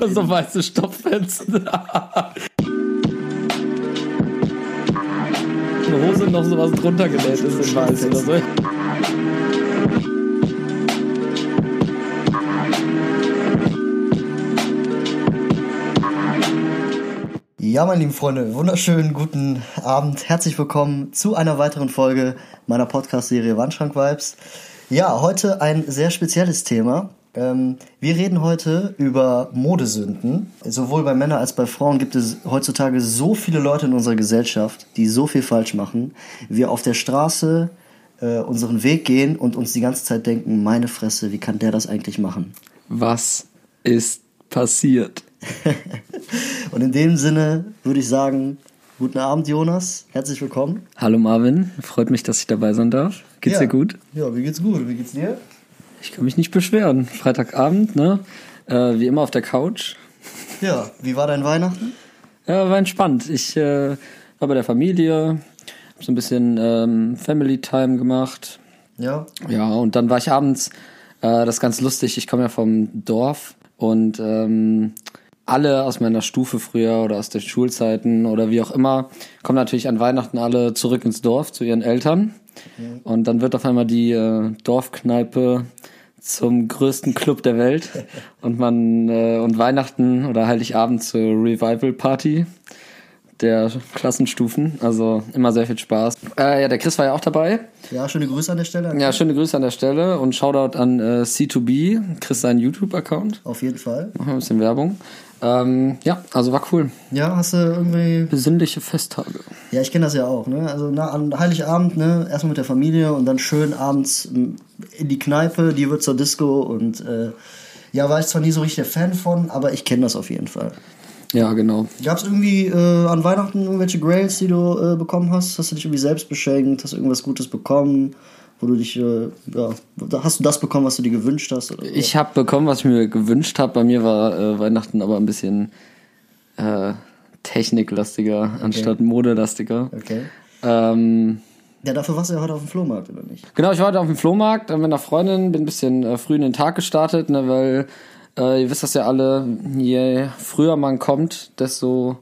So weiße Stopfetzen. Eine Hose noch sowas drunter genäht ist in weiß oder so. Ja, meine lieben Freunde, wunderschönen guten Abend. Herzlich willkommen zu einer weiteren Folge meiner Podcast-Serie Wandschrank Vibes. Ja, heute ein sehr spezielles Thema. Ähm, wir reden heute über Modesünden. Sowohl bei Männern als bei Frauen gibt es heutzutage so viele Leute in unserer Gesellschaft, die so viel falsch machen. Wir auf der Straße äh, unseren Weg gehen und uns die ganze Zeit denken, meine Fresse, wie kann der das eigentlich machen? Was ist passiert? und in dem Sinne würde ich sagen, guten Abend Jonas, herzlich willkommen. Hallo Marvin, freut mich, dass ich dabei sein darf. Geht's ja. dir gut? Ja, mir geht's gut. Wie geht's dir? Ich kann mich nicht beschweren. Freitagabend, ne? Äh, wie immer auf der Couch. Ja, wie war dein Weihnachten? Ja, war entspannt. Ich äh, war bei der Familie, hab so ein bisschen ähm, Family Time gemacht. Ja. Ja, und dann war ich abends, äh, das ist ganz lustig, ich komme ja vom Dorf und ähm, alle aus meiner Stufe früher oder aus den Schulzeiten oder wie auch immer, kommen natürlich an Weihnachten alle zurück ins Dorf zu ihren Eltern. Mhm. Und dann wird auf einmal die äh, Dorfkneipe zum größten Club der Welt und man äh, und Weihnachten oder Heiligabend zur Revival Party der Klassenstufen. Also immer sehr viel Spaß. Äh, ja, der Chris war ja auch dabei. Ja, schöne Grüße an der Stelle. Ja, schöne Grüße an der Stelle und Shoutout an äh, C2B, Chris seinen YouTube-Account. Auf jeden Fall. Machen wir ein bisschen Werbung. Ähm, ja, also war cool. Ja, hast du irgendwie. Besinnliche Festtage. Ja, ich kenne das ja auch, ne? Also na, an Heiligabend, ne, erstmal mit der Familie und dann schön abends in die Kneipe, die wird zur Disco und äh, ja, war ich zwar nie so richtig der Fan von, aber ich kenne das auf jeden Fall. Ja, genau. Gab es irgendwie äh, an Weihnachten irgendwelche Grails, die du äh, bekommen hast? Hast du dich irgendwie selbst beschenkt? Hast du irgendwas Gutes bekommen? Wo du dich, äh, ja, hast du das bekommen, was du dir gewünscht hast? Oder? Ich habe bekommen, was ich mir gewünscht habe. Bei mir war äh, Weihnachten aber ein bisschen äh, techniklastiger okay. anstatt modelastiger. Okay. Ähm, ja, dafür warst du ja heute auf dem Flohmarkt, oder nicht? Genau, ich war heute auf dem Flohmarkt mit einer Freundin, bin ein bisschen äh, früh in den Tag gestartet, ne, weil äh, ihr wisst das ja alle, je früher man kommt, desto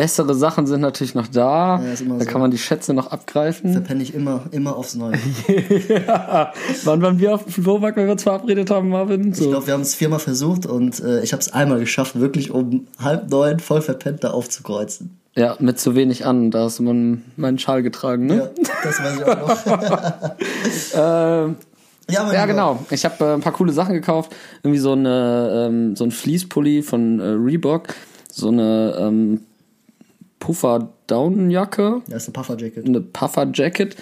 bessere Sachen sind natürlich noch da. Ja, da so. kann man die Schätze noch abgreifen. Verpenne ich immer, immer aufs Neue. ja. Wann waren wir auf dem Flohmarkt, wenn wir uns verabredet haben, Marvin? So. Ich glaube, wir haben es viermal versucht und äh, ich habe es einmal geschafft, wirklich um halb neun voll verpennt da aufzukreuzen. Ja, mit zu wenig an. Da hast du meinen Schal getragen, ne? Ja, das weiß ich auch noch. ähm, ja, ja genau. Ich habe äh, ein paar coole Sachen gekauft. Irgendwie so eine ähm, so ein Fließpulli von äh, Reebok, so eine ähm, Puffer-Down-Jacke. Ja, ist eine Puffer-Jacket. Eine Puffer-Jacket.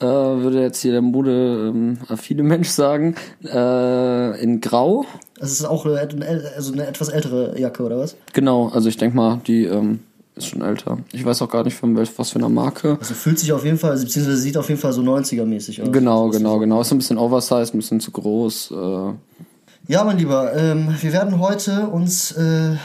Äh, würde jetzt hier der Mode ähm, affine Mensch sagen. Äh, in Grau. Das ist auch eine, also eine etwas ältere Jacke, oder was? Genau, also ich denke mal, die ähm, ist schon älter. Ich weiß auch gar nicht von welch, was für einer Marke. Also fühlt sich auf jeden Fall, beziehungsweise sieht auf jeden Fall so 90er-mäßig aus. Genau, genau, genau. Ist ein bisschen oversized, ein bisschen zu groß. Äh. Ja, mein Lieber, ähm, wir werden heute uns äh,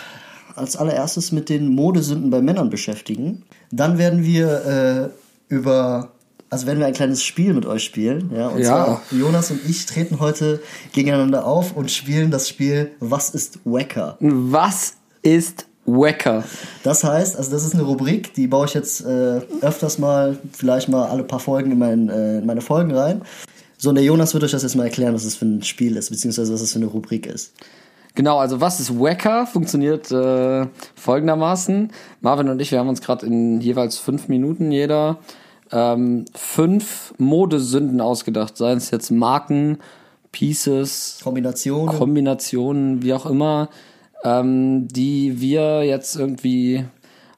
als allererstes mit den Modesünden bei Männern beschäftigen. Dann werden wir äh, über, also werden wir ein kleines Spiel mit euch spielen. Ja, und ja. zwar Jonas und ich treten heute gegeneinander auf und spielen das Spiel Was ist Wacker? Was ist Wacker? Das heißt, also das ist eine Rubrik, die baue ich jetzt äh, öfters mal, vielleicht mal alle paar Folgen in, mein, äh, in meine Folgen rein. So, und der Jonas wird euch das jetzt mal erklären, was das für ein Spiel ist, beziehungsweise was das für eine Rubrik ist. Genau, also was ist Wacker? Funktioniert äh, folgendermaßen. Marvin und ich, wir haben uns gerade in jeweils fünf Minuten jeder ähm, fünf Modesünden ausgedacht. Seien es jetzt Marken, Pieces, Kombinationen, Kombinationen, wie auch immer, ähm, die wir jetzt irgendwie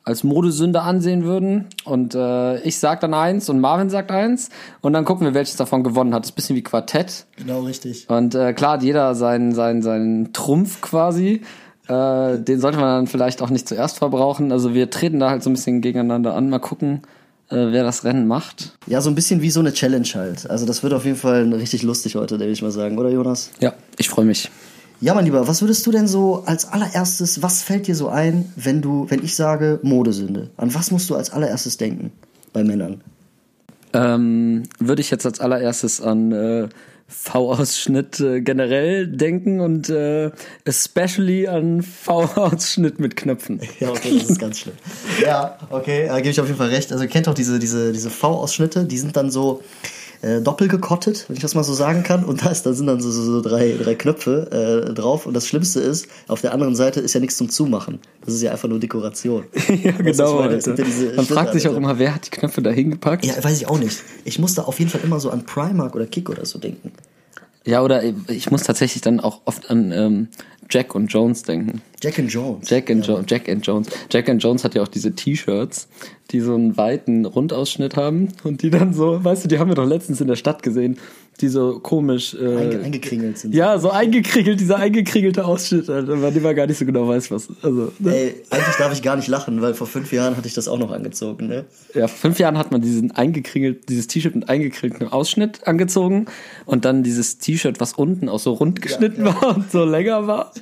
als Modesünde ansehen würden. Und äh, ich sag dann eins und Marvin sagt eins. Und dann gucken wir, welches davon gewonnen hat. Das ist ein bisschen wie Quartett. Genau, richtig. Und äh, klar hat jeder seinen, seinen, seinen Trumpf quasi. Äh, den sollte man dann vielleicht auch nicht zuerst verbrauchen. Also wir treten da halt so ein bisschen gegeneinander an. Mal gucken, äh, wer das Rennen macht. Ja, so ein bisschen wie so eine Challenge halt. Also das wird auf jeden Fall richtig lustig heute, würde ich mal sagen, oder Jonas? Ja, ich freue mich. Ja, mein Lieber, was würdest du denn so als allererstes, was fällt dir so ein, wenn du, wenn ich sage Modesünde? An was musst du als allererstes denken bei Männern? Ähm, würde ich jetzt als allererstes an äh, V-Ausschnitt äh, generell denken und äh, especially an V-Ausschnitt mit Knöpfen. Ja, okay, das ist ganz schlimm. Ja, okay, da gebe ich auf jeden Fall recht. Also ihr kennt auch diese, diese, diese V-Ausschnitte, die sind dann so äh, doppelgekottet, wenn ich das mal so sagen kann. Und da, ist, da sind dann so, so, so drei, drei Knöpfe äh, drauf. Und das Schlimmste ist, auf der anderen Seite ist ja nichts zum Zumachen. Das ist ja einfach nur Dekoration. ja, genau. meine? Das Alter. sind ja Man fragt sich auch immer, wer hat die Knöpfe da hingepackt? Ja, weiß ich auch nicht. Ich musste auf jeden Fall immer so an Primark oder Kick oder so denken. Ja, oder ich muss tatsächlich dann auch oft an ähm, Jack und Jones denken. Jack and Jones. Jack and, jo Jack and Jones. Jack and Jones hat ja auch diese T-Shirts, die so einen weiten Rundausschnitt haben und die dann so, weißt du, die haben wir doch letztens in der Stadt gesehen, die so komisch äh, Einge eingekringelt sind. Ja, so eingekriegelt, dieser eingekringelte Ausschnitt, Alter, bei dem man gar nicht so genau weiß, was. Also, ne? Ey, eigentlich darf ich gar nicht lachen, weil vor fünf Jahren hatte ich das auch noch angezogen, ne? Ja, vor fünf Jahren hat man diesen eingekringelt, dieses T-Shirt mit eingekringeltem Ausschnitt angezogen und dann dieses T-Shirt, was unten auch so rund geschnitten war und so länger war.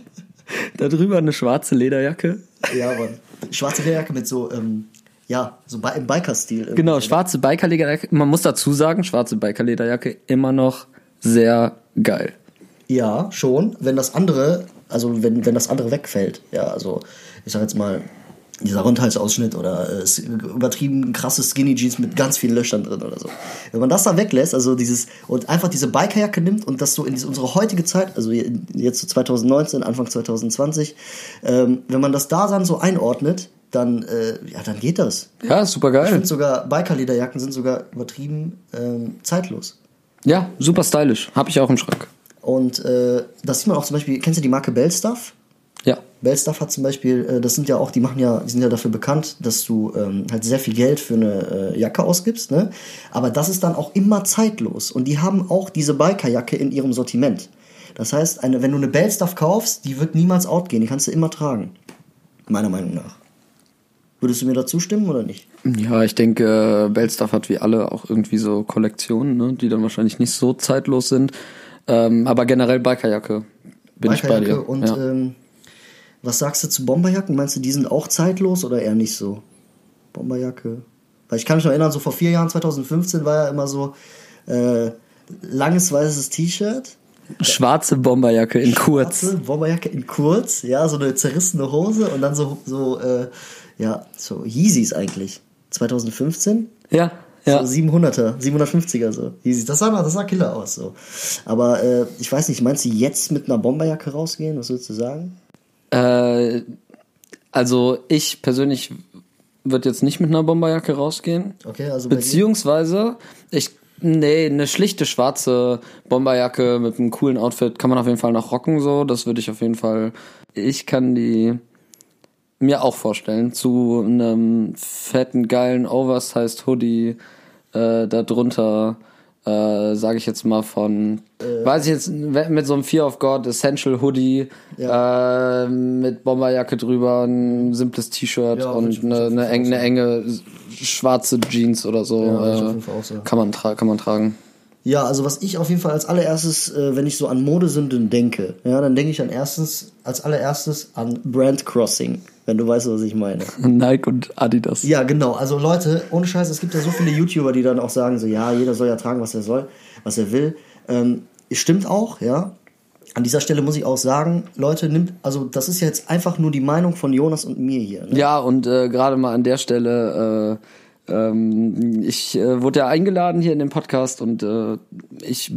Da drüber eine schwarze Lederjacke. Ja, Mann. Schwarze Lederjacke mit so, ähm, ja, so im Biker-Stil. Genau, schwarze Bikerlederjacke. Man muss dazu sagen, schwarze Bikerlederjacke immer noch sehr geil. Ja, schon. Wenn das andere, also wenn, wenn das andere wegfällt, ja, also ich sag jetzt mal, dieser Rundhalsausschnitt oder äh, übertrieben krasse Skinny Jeans mit ganz vielen Löchern drin oder so. Wenn man das da weglässt, also dieses und einfach diese Bikerjacke nimmt und das so in diese, unsere heutige Zeit, also jetzt so 2019, Anfang 2020, ähm, wenn man das da dann so einordnet, dann äh, ja, dann geht das. Ja, super Ich geil. finde sogar Bikerlederjacken sind sogar übertrieben ähm, zeitlos. Ja, super stylisch. Hab ich auch im Schrank. Und äh, das sieht man auch zum Beispiel, kennst du die Marke Bellstuff? Ja. Bellstuff hat zum Beispiel, äh, das sind ja auch, die machen ja, die sind ja dafür bekannt, dass du ähm, halt sehr viel Geld für eine äh, Jacke ausgibst, ne? Aber das ist dann auch immer zeitlos. Und die haben auch diese Bikerjacke in ihrem Sortiment. Das heißt, eine, wenn du eine Bellstuff kaufst, die wird niemals outgehen, die kannst du immer tragen. Meiner Meinung nach. Würdest du mir da zustimmen oder nicht? Ja, ich denke, Bellstuff hat wie alle auch irgendwie so Kollektionen, ne, die dann wahrscheinlich nicht so zeitlos sind. Ähm, aber generell Bikerjacke. Bin ich bei Bikerjacke dir. und ja. ähm, was sagst du zu Bomberjacken? Meinst du, die sind auch zeitlos oder eher nicht so? Bomberjacke. Weil ich kann mich noch erinnern, so vor vier Jahren, 2015, war ja immer so äh, langes weißes T-Shirt. Schwarze Bomberjacke in kurz. schwarze Bomberjacke in kurz, ja, so eine zerrissene Hose und dann so, so äh, ja, so Yeezys eigentlich. 2015? Ja, ja. So 700er, 750er so. Das sah, das sah Killer aus so. Aber äh, ich weiß nicht, meinst du jetzt mit einer Bomberjacke rausgehen? Was würdest du sagen? Äh, also ich persönlich würde jetzt nicht mit einer Bomberjacke rausgehen. Okay, also? Beziehungsweise, ich, nee, eine schlichte schwarze Bomberjacke mit einem coolen Outfit kann man auf jeden Fall noch rocken, so. Das würde ich auf jeden Fall, ich kann die mir auch vorstellen. Zu einem fetten, geilen Oversized Hoodie, äh, darunter, äh, sage ich jetzt mal von, weiß ich jetzt, mit so einem Fear of God Essential Hoodie, äh, mit Bomberjacke drüber, ein simples T-Shirt Ja, und eine, eine, eine enge schwarze Jeans oder so. Ja, äh, sagen. kann, man kann man tragen. Ja, also was ich auf jeden Fall als allererstes, äh, wenn ich so an Modesünden denke, ja, dann denke ich an erstens, als allererstes an Brand Crossing, wenn du weißt, was ich meine. Nike und Adidas. Ja, genau. Also Leute, ohne Scheiß, es gibt ja so viele YouTuber, die dann auch sagen, so ja, jeder soll ja tragen, was er soll, was er will. Ähm, stimmt auch, ja. An dieser Stelle muss ich auch sagen, Leute, nimmt, also das ist jetzt einfach nur die Meinung von Jonas und mir hier. Ne? Ja, und äh, gerade mal an der Stelle, äh, ähm, ich äh, wurde ja eingeladen hier in den Podcast und äh, ich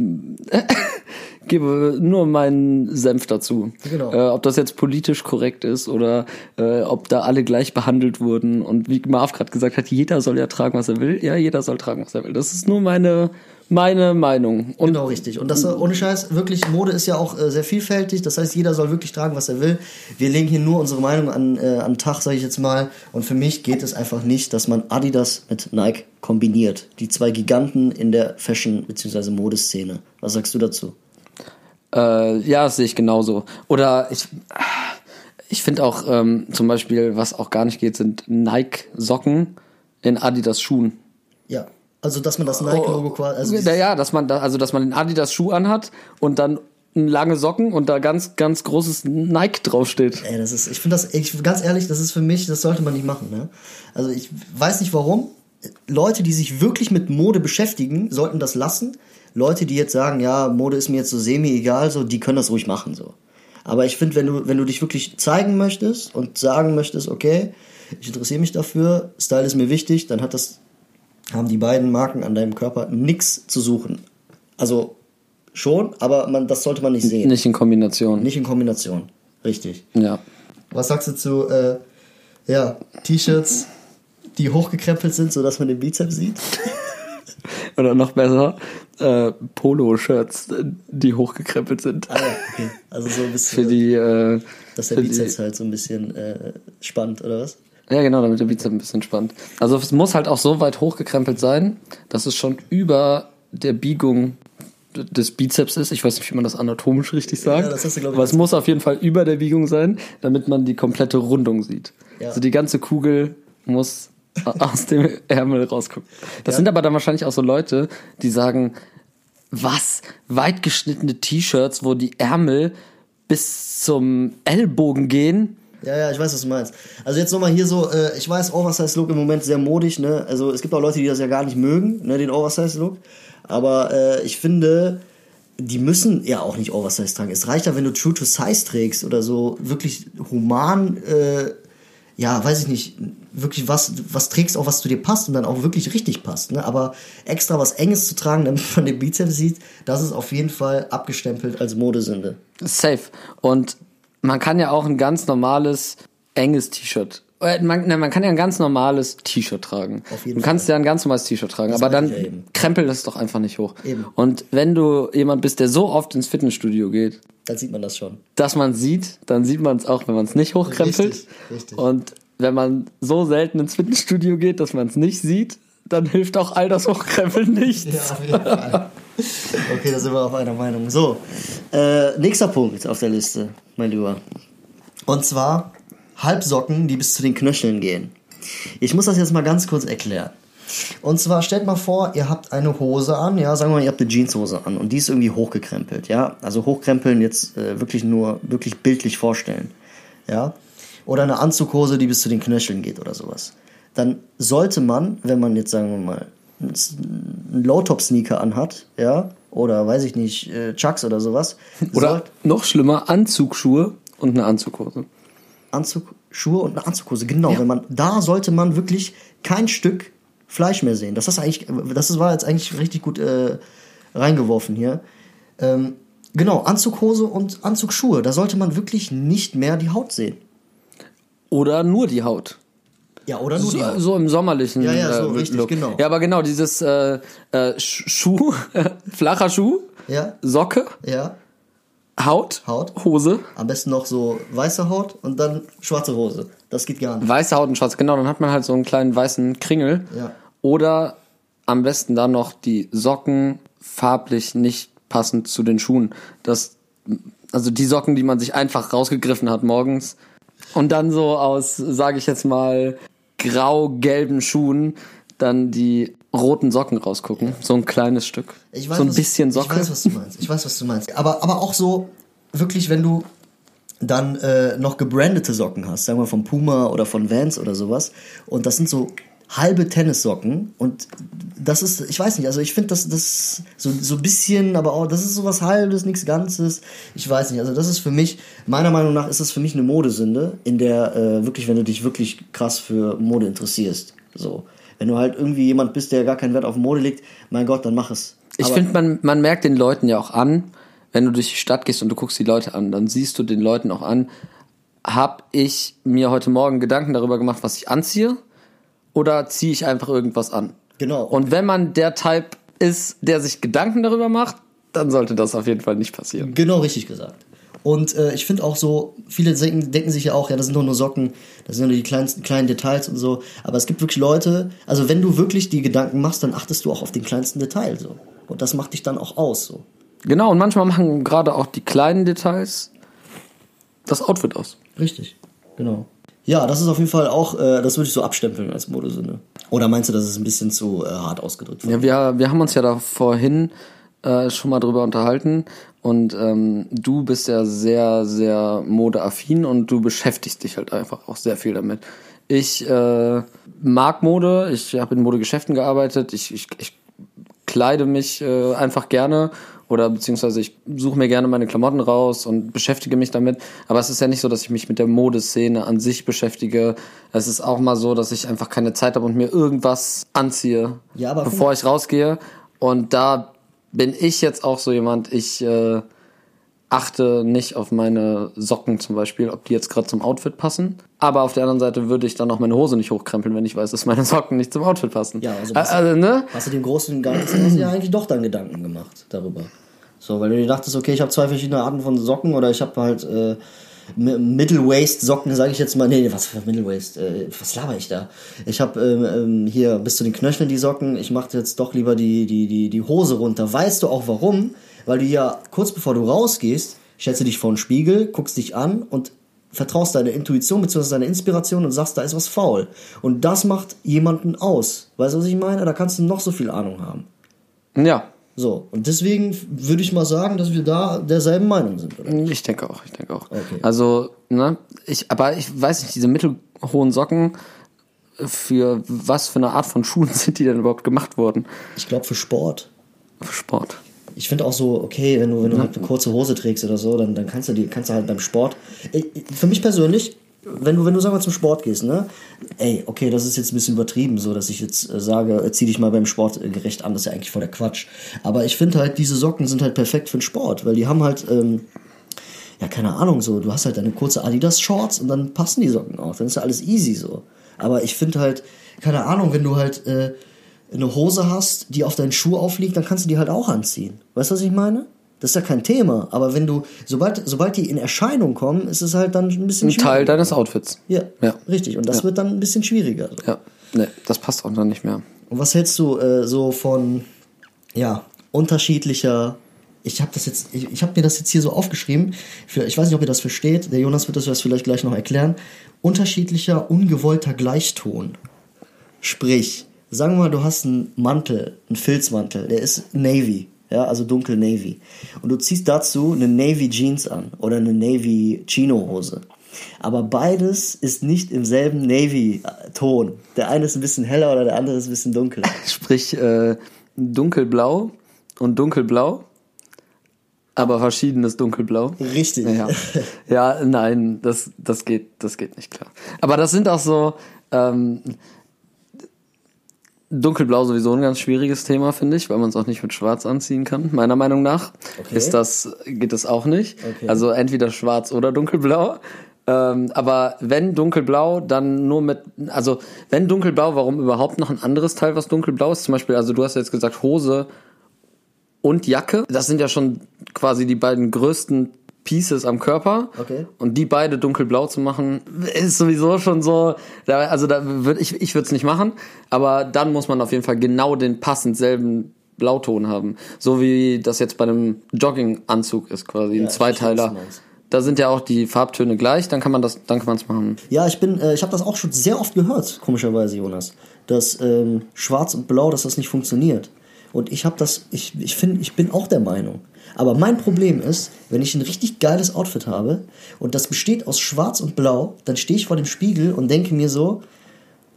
gebe nur meinen Senf dazu. Genau. Äh, ob das jetzt politisch korrekt ist oder äh, ob da alle gleich behandelt wurden. Und wie Marv gerade gesagt hat, jeder soll ja tragen, was er will. Ja, jeder soll tragen, was er will. Das ist nur meine, meine Meinung. Und Genau, richtig. Und das äh, ohne Scheiß, wirklich, Mode ist ja auch äh, sehr vielfältig. Das heißt, jeder soll wirklich tragen, was er will. Wir legen hier nur unsere Meinung an, äh, an den Tag, sage ich jetzt mal. Und für mich geht es einfach nicht, dass man Adidas mit Nike kombiniert. Die zwei Giganten in der Fashion- bzw. Modeszene. Was sagst du dazu? Äh, ja, das sehe ich genauso. Oder ich, ich finde auch ähm, zum Beispiel, was auch gar nicht geht, sind Nike-Socken in Adidas-Schuhen. Ja. Also, dass man das Nike-Logo quasi. Also Ja, ja, dass man da, also dass man den Adidas-Schuh anhat und dann lange Socken und da ganz, ganz großes Nike draufsteht. Ey, das ist, ich finde das, ich, ganz ehrlich, das ist für mich, das sollte man nicht machen, ne? Also ich weiß nicht warum, Leute, die sich wirklich mit Mode beschäftigen, sollten das lassen. Leute, die jetzt sagen, ja, Mode ist mir jetzt so semi-egal, so, die können das ruhig machen, so. Aber ich finde, wenn du, wenn du dich wirklich zeigen möchtest und sagen möchtest, okay, ich interessiere mich dafür, Style ist mir wichtig, dann hat das, haben die beiden Marken an deinem Körper nichts zu suchen. Also schon, aber man, das sollte man nicht sehen. Nicht in Kombination. Nicht in Kombination. Richtig. Ja. Was sagst du zu äh, ja, T-Shirts, die hochgekrempelt sind, sodass man den Bizeps sieht? Oder noch besser, äh, Polo-Shirts, die hochgekrempelt sind. Ah, okay. Also so ein Für bisschen, die, äh, dass der für die- Bizeps halt so ein bisschen äh, spannt, oder was? Ja, genau, damit der Bizeps ein bisschen spannt. Also es muss halt auch so weit hochgekrempelt sein, dass es schon über der Biegung des Bizeps ist. Ich weiß nicht, wie man das anatomisch richtig sagt. Ja, das hast du, ich, Aber es muss auf jeden Fall über der Biegung sein, damit man die komplette Rundung sieht. Ja. Also die ganze Kugel muss aus dem Ärmel rausgucken. Das Ja. sind aber dann wahrscheinlich auch so Leute, die sagen, was? Weit geschnittene T-Shirts, wo die Ärmel bis zum Ellbogen gehen? Ja, ja, ich weiß, was du meinst. Also jetzt nochmal hier so, äh, ich weiß, Oversize-Look im Moment sehr modig, ne? Also es gibt auch Leute, die das ja gar nicht mögen, ne, den Oversize-Look. Aber äh, ich finde, die müssen ja auch nicht Oversize tragen. Es reicht ja, wenn du True to Size trägst oder so wirklich human, äh, ja, weiß ich nicht, wirklich was, was trägst, auch was zu dir passt und dann auch wirklich richtig passt. Ne? Aber extra was Enges zu tragen, damit man den Bizeps sieht, das ist auf jeden Fall abgestempelt als Modesünde. Safe. Und man kann ja auch ein ganz normales, enges T-Shirt. äh, Man, man kann ja ein ganz normales T-Shirt tragen. Auf jeden du kannst ja ein ganz normales T-Shirt tragen, aber dann ja krempel das doch einfach nicht hoch. Eben. Und wenn du jemand bist, der so oft ins Fitnessstudio geht, Dann sieht man das schon. dass man sieht, dann sieht man es auch, wenn man es nicht hochkrempelt. Richtig, richtig. Und wenn man so selten ins Fitnessstudio geht, dass man es nicht sieht, dann hilft auch all das Hochkrempeln nichts. Ja, auf jeden Fall. Okay, da sind wir auf einer Meinung. So, äh, nächster Punkt auf der Liste, mein Lieber. Und zwar Halbsocken, die bis zu den Knöcheln gehen. Ich muss das jetzt mal ganz kurz erklären. Und zwar stellt mal vor, ihr habt eine Hose an, ja, sagen wir mal, ihr habt eine Jeanshose an und die ist irgendwie hochgekrempelt, ja. Also hochkrempeln jetzt äh, wirklich nur, wirklich bildlich vorstellen, ja. Oder eine Anzughose, die bis zu den Knöcheln geht oder sowas. Dann sollte man, wenn man jetzt, sagen wir mal, einen Low-Top-Sneaker anhat, ja, oder weiß ich nicht, äh, Chucks oder sowas, Oder noch schlimmer, Anzugsschuhe und eine Anzughose. Anzug, Schuhe und eine Anzughose, genau. Wenn man, da sollte man wirklich kein Stück Fleisch mehr sehen. Das ist eigentlich, das war jetzt eigentlich richtig gut äh, reingeworfen hier. Ähm, genau, Anzughose und Anzugsschuhe, da sollte man wirklich nicht mehr die Haut sehen. Oder nur die Haut. Ja, oder So, so im sommerlichen Ja, ja, so äh, richtig, Look. genau. Ja, aber genau, dieses äh, äh, Sch- Schuh, flacher Schuh, Ja, Socke, ja. Haut, Haut. Hose, Am besten noch so weiße Haut und dann schwarze Hose. Das geht gar nicht. weiße Haut und schwarz. Genau, dann hat man halt so einen kleinen weißen Kringel. Ja. Oder am besten dann noch die Socken farblich nicht passend zu den Schuhen. Das, also die Socken, die man sich einfach rausgegriffen hat morgens. Und dann so aus, sage ich jetzt mal, grau-gelben Schuhen dann die roten Socken rausgucken. So ein kleines Stück. Ich weiß, so ein was- bisschen Socke. Ich weiß, was du meinst. Ich weiß, was du meinst. Aber, aber auch so, wirklich, wenn du dann äh, noch gebrandete Socken hast, sagen wir von Puma oder von Vans oder sowas, und das sind so halbe Tennissocken und das ist, ich weiß nicht, also ich finde das, das so, so ein bisschen, aber auch, das ist sowas halbes, nichts Ganzes, ich weiß nicht, also das ist für mich, meiner Meinung nach ist das für mich eine Modesünde, in der äh, wirklich, wenn du dich wirklich krass für Mode interessierst, so. Wenn du halt irgendwie jemand bist, der gar keinen Wert auf Mode legt, mein Gott, dann mach es. Ich finde, man, man merkt den Leuten ja auch an, wenn du durch die Stadt gehst und du guckst die Leute an, dann siehst du den Leuten auch an, hab ich mir heute Morgen Gedanken darüber gemacht, was ich anziehe, oder ziehe ich einfach irgendwas an? Genau. Und wenn man der Type ist, der sich Gedanken darüber macht, dann sollte das auf jeden Fall nicht passieren. Genau richtig gesagt. Und äh, ich finde auch so, viele denken, denken sich ja auch, ja, das sind doch nur Socken, das sind nur die kleinsten kleinen Details und so. Aber es gibt wirklich Leute, also wenn du wirklich die Gedanken machst, dann achtest du auch auf den kleinsten Detail so. Und das macht dich dann auch aus so. Genau, und manchmal machen gerade auch die kleinen Details das Outfit aus. Richtig. Genau. Ja, das ist auf jeden Fall auch, äh, das würde ich so abstempeln als Modesünde. Oder meinst du, das ist ein bisschen zu äh, hart ausgedrückt? Ja, wir, wir haben uns ja da vorhin äh, schon mal drüber unterhalten und ähm, du bist ja sehr, sehr modeaffin und du beschäftigst dich halt einfach auch sehr viel damit. Ich äh, mag Mode. Ich habe in Modegeschäften gearbeitet. Ich, ich, ich kleide mich äh, einfach gerne oder beziehungsweise ich suche mir gerne meine Klamotten raus und beschäftige mich damit. Aber es ist ja nicht so, dass ich mich mit der Modeszene an sich beschäftige. Es ist auch mal so, dass ich einfach keine Zeit habe und mir irgendwas anziehe, Ja, bevor ich rausgehe. Und da bin ich jetzt auch so jemand, ich äh, achte nicht auf meine Socken zum Beispiel, ob die jetzt gerade zum Outfit passen. Aber auf der anderen Seite würde ich dann auch meine Hose nicht hochkrempeln, wenn ich weiß, dass meine Socken nicht zum Outfit passen. Ja, also was- also ne? Hast du dem Großen und Ganzen hast du ja eigentlich doch dann Gedanken gemacht darüber. So, weil du dir dachtest, okay, ich habe zwei verschiedene Arten von Socken oder ich habe halt äh, Mi- Middle Waist Socken, sage ich jetzt mal. Nee, was für Middle Waist? Äh, was laber ich da? Ich habe ähm, ähm, hier bis zu den Knöcheln die Socken. Ich mache jetzt doch lieber die, die, die, die Hose runter. Weißt du auch warum? Weil du ja kurz bevor du rausgehst, stellst du dich vor den Spiegel, guckst dich an und vertraust deiner Intuition bzw. deiner Inspiration und sagst, da ist was faul. Und das macht jemanden aus. Weißt du, was ich meine? Da kannst du noch so viel Ahnung haben. Ja, So, und deswegen würde ich mal sagen, dass wir da derselben Meinung sind. Oder? ich denke auch, ich denke auch. Okay. Also, ne, ich, aber ich weiß nicht, diese mittelhohen Socken, für was für eine Art von Schuhen sind die denn überhaupt gemacht worden? Ich glaube für Sport. Für Sport. Ich finde auch so, okay, wenn du, wenn du halt eine kurze Hose trägst oder so, dann, dann kannst du die, kannst du halt beim Sport. Ich, ich- für mich persönlich, wenn du, wenn du sagen wir zum Sport gehst, ne, ey, okay, das ist jetzt ein bisschen übertrieben, so dass ich jetzt äh, sage, äh, zieh dich mal beim Sport äh, gerecht an, das ist ja eigentlich voll der Quatsch. Aber ich finde halt, diese Socken sind halt perfekt für den Sport, weil die haben halt, ähm, ja, keine Ahnung, so, du hast halt eine kurze Adidas-Shorts und dann passen die Socken auch. Dann ist ja alles easy so. Aber ich finde halt, keine Ahnung, wenn du halt äh, eine Hose hast, die auf deinen Schuh aufliegt, dann kannst du die halt auch anziehen. Weißt du, was ich meine? Das ist ja kein Thema. Aber wenn du, sobald, sobald die in Erscheinung kommen, ist es halt dann ein bisschen Ein Teil deines Outfits. Ja, Ja. richtig. Und das Ja. wird dann ein bisschen schwieriger. So. Ja, ne, das passt auch dann nicht mehr. Und was hältst du äh, so von ja unterschiedlicher? Ich habe das jetzt, ich, ich habe mir das jetzt hier so aufgeschrieben. Für, ich weiß nicht, ob ihr das versteht. Der Jonas wird das vielleicht gleich noch erklären. Unterschiedlicher ungewollter Gleichton. Sprich, sagen wir mal, du hast einen Mantel, einen Filzmantel, der ist Navy, ja, also dunkel Navy. Und du ziehst dazu eine Navy Jeans an oder eine Navy Chino Hose. Aber beides ist nicht im selben Navy-Ton. Der eine ist ein bisschen heller oder der andere ist ein bisschen dunkler. Sprich, äh, dunkelblau und dunkelblau, aber verschiedenes dunkelblau. Richtig. Ja, ja nein, das, das, geht, das geht nicht klar. Aber das sind auch so, ähm, dunkelblau sowieso ein ganz schwieriges Thema, finde ich, weil man es auch nicht mit schwarz anziehen kann. Meiner Meinung nach Okay. ist das, geht das auch nicht. Okay. Also entweder schwarz oder dunkelblau. Ähm, aber wenn dunkelblau, dann nur mit, also wenn dunkelblau, warum überhaupt noch ein anderes Teil, was dunkelblau ist? Zum Beispiel, also du hast jetzt gesagt Hose und Jacke. Das sind ja schon quasi die beiden größten Pieces am Körper. Okay. Und die beide dunkelblau zu machen, ist sowieso schon so. Also da würde ich, ich würde es nicht machen, aber dann muss man auf jeden Fall genau den passend selben Blauton haben. So wie das jetzt bei einem Jogginganzug ist, quasi Ja, ein Zweiteiler. Da sind ja auch die Farbtöne gleich, dann kann man das, dann kann man es machen. Ja, ich bin, äh, ich habe das auch schon sehr oft gehört, komischerweise, Jonas, dass ähm, Schwarz und Blau, dass das nicht funktioniert. Und ich habe das, ich, ich finde, ich bin auch der Meinung. Aber mein Problem ist, wenn ich ein richtig geiles Outfit habe und das besteht aus Schwarz und Blau, dann stehe ich vor dem Spiegel und denke mir so,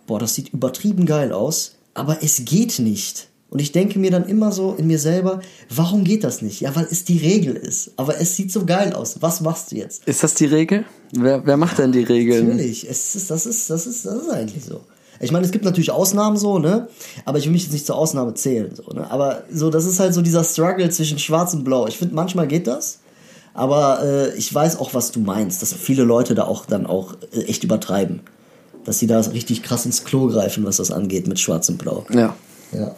boah, das sieht übertrieben geil aus, aber es geht nicht. Und ich denke mir dann immer so in mir selber, warum geht das nicht? Ja, weil es die Regel ist. Aber es sieht so geil aus. Was machst du jetzt? Ist das die Regel? Wer, wer macht denn die Regeln? Natürlich, es ist, das, ist, das, ist, das ist eigentlich so. Ich meine, es gibt natürlich Ausnahmen so, ne? Aber ich will mich jetzt nicht zur Ausnahme zählen, so, ne? Aber so, das ist halt so dieser Struggle zwischen Schwarz und Blau. Ich finde, manchmal geht das. Aber äh, ich weiß auch, was du meinst, dass viele Leute da auch dann auch äh, echt übertreiben. Dass sie da richtig krass ins Klo greifen, was das angeht mit Schwarz und Blau. Ja. Ja.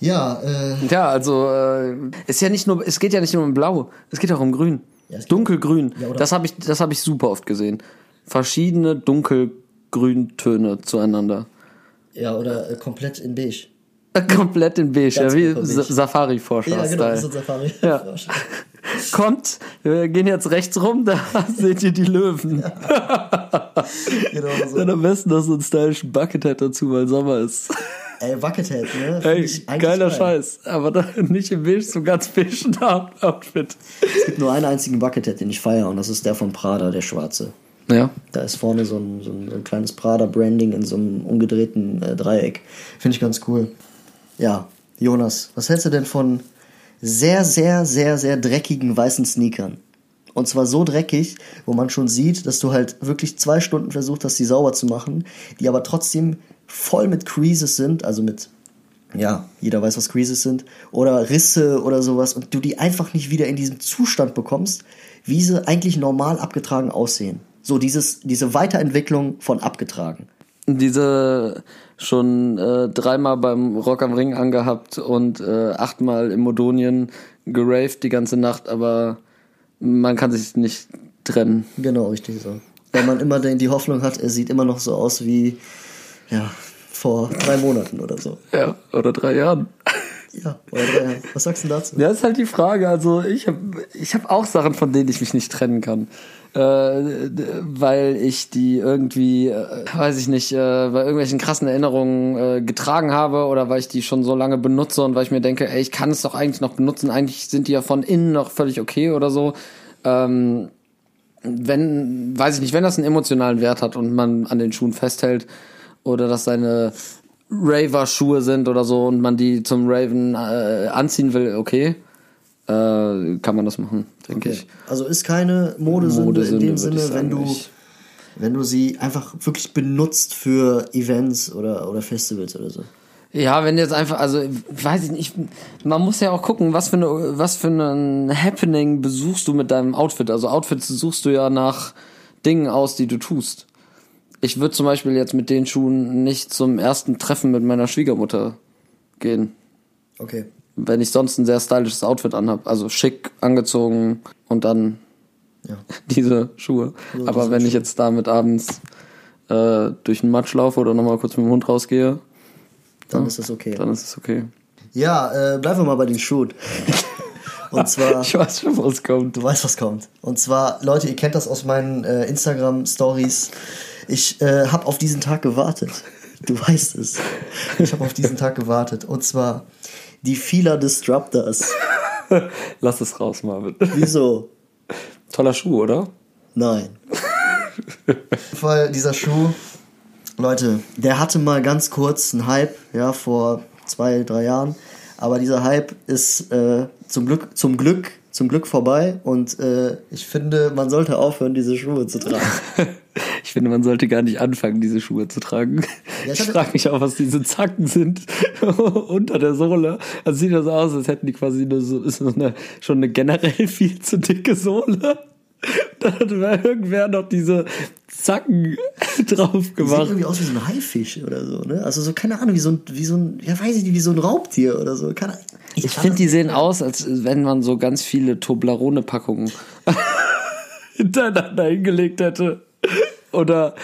Ja, äh, Ja, also äh, ist ja nicht nur, es geht ja nicht nur um Blau, es geht auch um Grün. Ja, Dunkelgrün. Ja, das habe ich, das habe ich super oft gesehen. Verschiedene dunkelgrüntöne zueinander. ja, oder äh, komplett in beige. Komplett in beige, ja, Ganz wie komplett Sa- beige. Safari-Forscher. Ja, genau, das ist Style. ein Safari. Ja. Kommt, wir gehen jetzt rechts rum, da seht ihr die Löwen. genau so. Dann am besten noch so einen stylischen Buckethead dazu, weil Sommer ist. Ey, Buckethead, ne? Eigentlich geiler geil. Scheiß. Aber da nicht im beige, so ganz beige Outfit. Es gibt nur einen einzigen Buckethead, den ich feiere, und das ist der von Prada, der schwarze. Ja. Da ist vorne so ein, so ein, so ein kleines Prada-Branding in so einem umgedrehten äh, Dreieck. Finde ich ganz cool. Ja, Jonas, was hältst du denn von sehr, sehr, sehr, sehr dreckigen weißen Sneakern? Und zwar so dreckig, wo man schon sieht, dass du halt wirklich zwei Stunden versucht hast, die sauber zu machen, die aber trotzdem voll mit Creases sind, also mit, ja, jeder weiß, was Creases sind, oder Risse oder sowas, und du die einfach nicht wieder in diesen Zustand bekommst, wie sie eigentlich normal abgetragen aussehen. So dieses, diese Weiterentwicklung von abgetragen. Diese schon äh, dreimal beim Rock am Ring angehabt und äh, achtmal im Modonien geraved die ganze Nacht, aber man kann sich nicht trennen. Genau, richtig so. Weil man immer die Hoffnung hat, er sieht immer noch so aus wie, ja, vor drei Monaten oder so. Ja, oder drei Jahren. Ja, oder drei Jahre. Was sagst du dazu? Ja, ist halt die Frage. Also ich habe ich hab auch Sachen, von denen ich mich nicht trennen kann. Äh, weil ich die irgendwie, äh, weiß ich nicht, äh, bei irgendwelchen krassen Erinnerungen äh, getragen habe oder weil ich die schon so lange benutze und weil ich mir denke, ey, ich kann es doch eigentlich noch benutzen. Eigentlich sind die ja von innen noch völlig okay oder so. Ähm, wenn, weiß ich nicht, wenn das einen emotionalen Wert hat und man an den Schuhen festhält oder dass seine Raver-Schuhe sind oder so und man die zum Raven äh, anziehen will, okay, äh, kann man das machen, denke Okay. ich. Also ist keine Modesünde, Modesünde, in dem Sinne, wenn du, nicht. wenn du sie einfach wirklich benutzt für Events oder, oder Festivals oder so. Ja, wenn jetzt einfach, also weiß ich nicht, man muss ja auch gucken, was für eine, was für ein Happening besuchst du mit deinem Outfit. Also Outfits suchst du ja nach Dingen aus, die du tust. Ich würde zum Beispiel jetzt mit den Schuhen nicht zum ersten Treffen mit meiner Schwiegermutter gehen, Okay. Wenn ich sonst ein sehr stylisches Outfit anhab. Also schick angezogen und dann Ja. diese Schuhe. Aber wenn ich jetzt damit abends äh, durch den Matsch laufe oder nochmal kurz mit dem Hund rausgehe, Dann ist das okay. dann ist es okay. Ja, äh, bleiben wir mal bei den Schuhen. Und zwar, Ich weiß schon, was kommt. du weißt, was kommt. Und zwar, Leute, ihr kennt das aus meinen äh, Instagram-Stories. Ich äh, habe auf diesen Tag gewartet. Du weißt es. Ich habe auf diesen Tag gewartet. Und zwar die Fila Disruptors. Lass es raus, Marvin. Wieso? Toller Schuh, oder? Nein. Weil dieser Schuh, Leute, der hatte mal ganz kurz einen Hype, ja, vor zwei, drei Jahren. Aber dieser Hype ist äh, zum Glück, zum Glück, zum Glück vorbei. Und äh, ich finde, man sollte aufhören, diese Schuhe zu tragen. Ich finde, man sollte gar nicht anfangen, diese Schuhe zu tragen. Ja, ich ich frage mich auch, was diese Zacken sind unter der Sohle. Also sieht das aus, als hätten die quasi nur so, ist so eine, schon eine generell viel zu dicke Sohle. Dann hat irgendwer noch diese Zacken drauf Sieht gemacht. irgendwie aus wie so ein Haifisch oder so, ne? Also so, keine Ahnung, wie so ein, wie so ein, ja weiß ich nicht, wie so ein Raubtier oder so. Keine Ahnung. Ich kann finde, die sehen aus, als wenn man so ganz viele Toblerone-Packungen hintereinander hingelegt hätte. Oder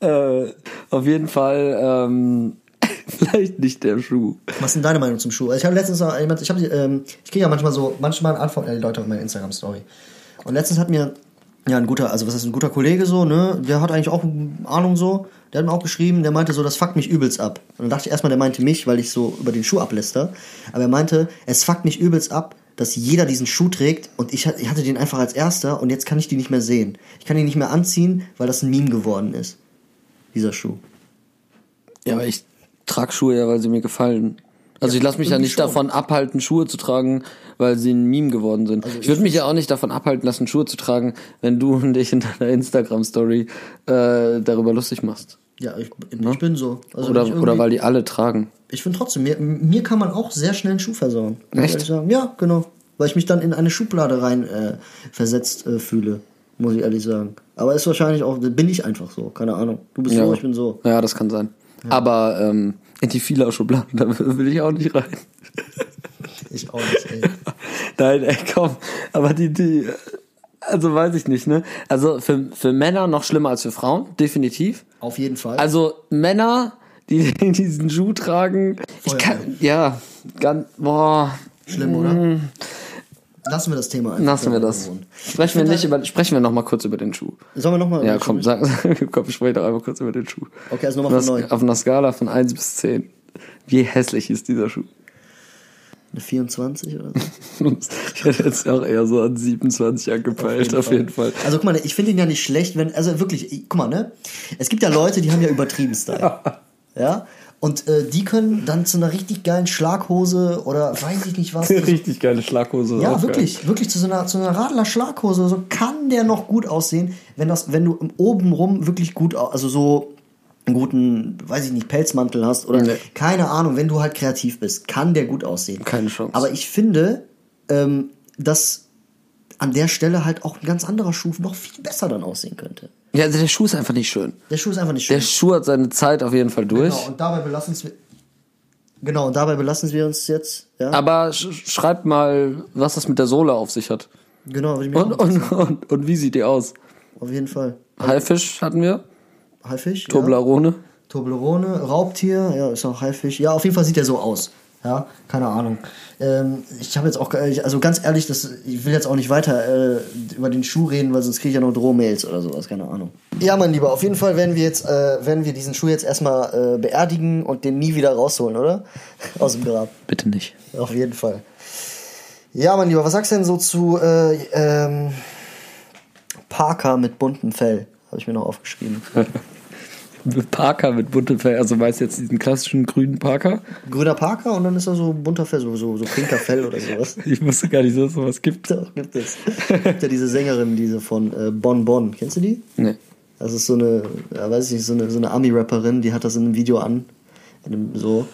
äh, auf jeden Fall ähm, vielleicht nicht der Schuh. Was ist denn deine Meinung zum Schuh? Also ich habe letztens noch jemand, ich ähm, ich kriege ja manchmal so, manchmal antworten ja die Leute auf meine Instagram Story. Und letztens hat mir ja ein guter, also was ist ein guter Kollege so, ne? Der hat eigentlich auch Ahnung so. Der hat mir auch geschrieben, der meinte so, das fuckt mich übelst ab. Und dann dachte ich erstmal, der meinte mich, weil ich so über den Schuh abläster. Aber er meinte, es fuckt mich übelst ab, dass jeder diesen Schuh trägt und ich, ich hatte den einfach als erster und jetzt kann ich die nicht mehr sehen. Ich kann ihn nicht mehr anziehen, weil das ein Meme geworden ist. Dieser Schuh. Ja, aber ich trage Schuhe ja, weil sie mir gefallen. Also ich lasse mich ja nicht schon. davon abhalten, Schuhe zu tragen, weil sie ein Meme geworden sind. ich würde mich ja auch nicht davon abhalten lassen, Schuhe zu tragen, wenn du dich in deiner Instagram-Story äh, darüber lustig machst. Ja, ich, ich bin so. Also Oder, oder weil die alle tragen. Ich finde trotzdem, mir, mir kann man auch sehr schnell einen Schuh versauen. Echt? Ja, genau. Weil ich mich dann in eine Schublade rein äh, versetzt äh, fühle, muss ich ehrlich sagen. Aber ist wahrscheinlich auch, bin ich einfach so, keine Ahnung. Du bist so, ich bin so. Ja, das kann sein. Aber ähm, in die Fila-Schublade, da will ich auch nicht rein. Ich auch nicht, ey. Nein, ey, komm. Aber die, die, also weiß ich nicht, ne? Also für, für Männer noch schlimmer als für Frauen, definitiv. Auf jeden Fall. Also Männer, die diesen Schuh tragen, ich Feuerwehr. kann, ja, ganz, boah, Schlimm, oder? Lassen wir das Thema einfach. lassen wir das. Sprechen wir nicht über, sprechen wir noch mal kurz über den Schuh. Sollen wir nochmal? Ja, komm, sag, komm, sprechen doch einmal kurz über den Schuh. Okay, also nochmal von neu. auf einer Skala von 1 bis 10. Wie hässlich ist dieser Schuh? Eine 24 oder so. ich hätte jetzt auch eher so an 27 angepeilt, auf jeden Fall. Also guck mal, ich finde ihn ja nicht schlecht, wenn, also wirklich, ich- guck mal, ne? Es gibt ja Leute, die haben ja übertrieben Style. ja? Und äh, die können dann zu einer richtig geilen Schlaghose oder weiß ich nicht was. Richtig geile Schlaghose. Ja, auch geil. wirklich, wirklich zu so einer, zu einer Radler Schlaghose, so kann der noch gut aussehen, wenn das, wenn du oben rum wirklich gut, also so einen guten, weiß ich nicht, Pelzmantel hast oder Nee. keine Ahnung, wenn du halt kreativ bist, kann der gut aussehen. Keine Chance. Aber ich finde, ähm, dass an der Stelle halt auch ein ganz anderer Schuh noch viel besser dann aussehen könnte. Ja, also der Schuh ist einfach nicht schön. Der Schuh ist einfach nicht schön. Der Schuh hat seine Zeit auf jeden Fall durch. genau, und dabei belassen wir Genau, und dabei belassen wir uns jetzt, ja. Aber sch schreibt mal, was das mit der Sohle auf sich hat. genau, würde ich mir Und, und, und, und wie sieht die aus? auf jeden Fall. Haifisch hatten wir, Haifisch? ja. Toblerone. Toblerone, Raubtier, ja, ist auch Haifisch. Ja, auf jeden Fall sieht er so aus. Ja, keine Ahnung. Ähm, ich habe jetzt auch, also ganz ehrlich, das, ich will jetzt auch nicht weiter äh, über den Schuh reden, weil sonst kriege ich ja noch Drohmails oder sowas, keine Ahnung. Ja, mein Lieber, auf jeden Fall werden wir jetzt, äh, werden wir diesen Schuh jetzt erstmal äh, beerdigen und den nie wieder rausholen, oder? Aus dem Grab. Bitte nicht. Auf jeden Fall. Ja, mein Lieber, was sagst du denn so zu äh, ähm, Parker mit buntem Fell? Habe ich mir noch aufgeschrieben. Parker mit buntem Fell, also weißt du jetzt diesen klassischen grünen Parker? Grüner Parker und dann ist da so bunter Fell, so, so, so pinker Fell oder sowas. Ich wusste gar nicht, dass es sowas gibt. Doch, gibt es. gibt ja diese Sängerin, diese von äh, Bon Bon. Kennst du die? Nee. Das ist so eine, ja, weiß ich nicht, so eine, so eine Ami-Rapperin, die hat das in einem Video an. In einem, so.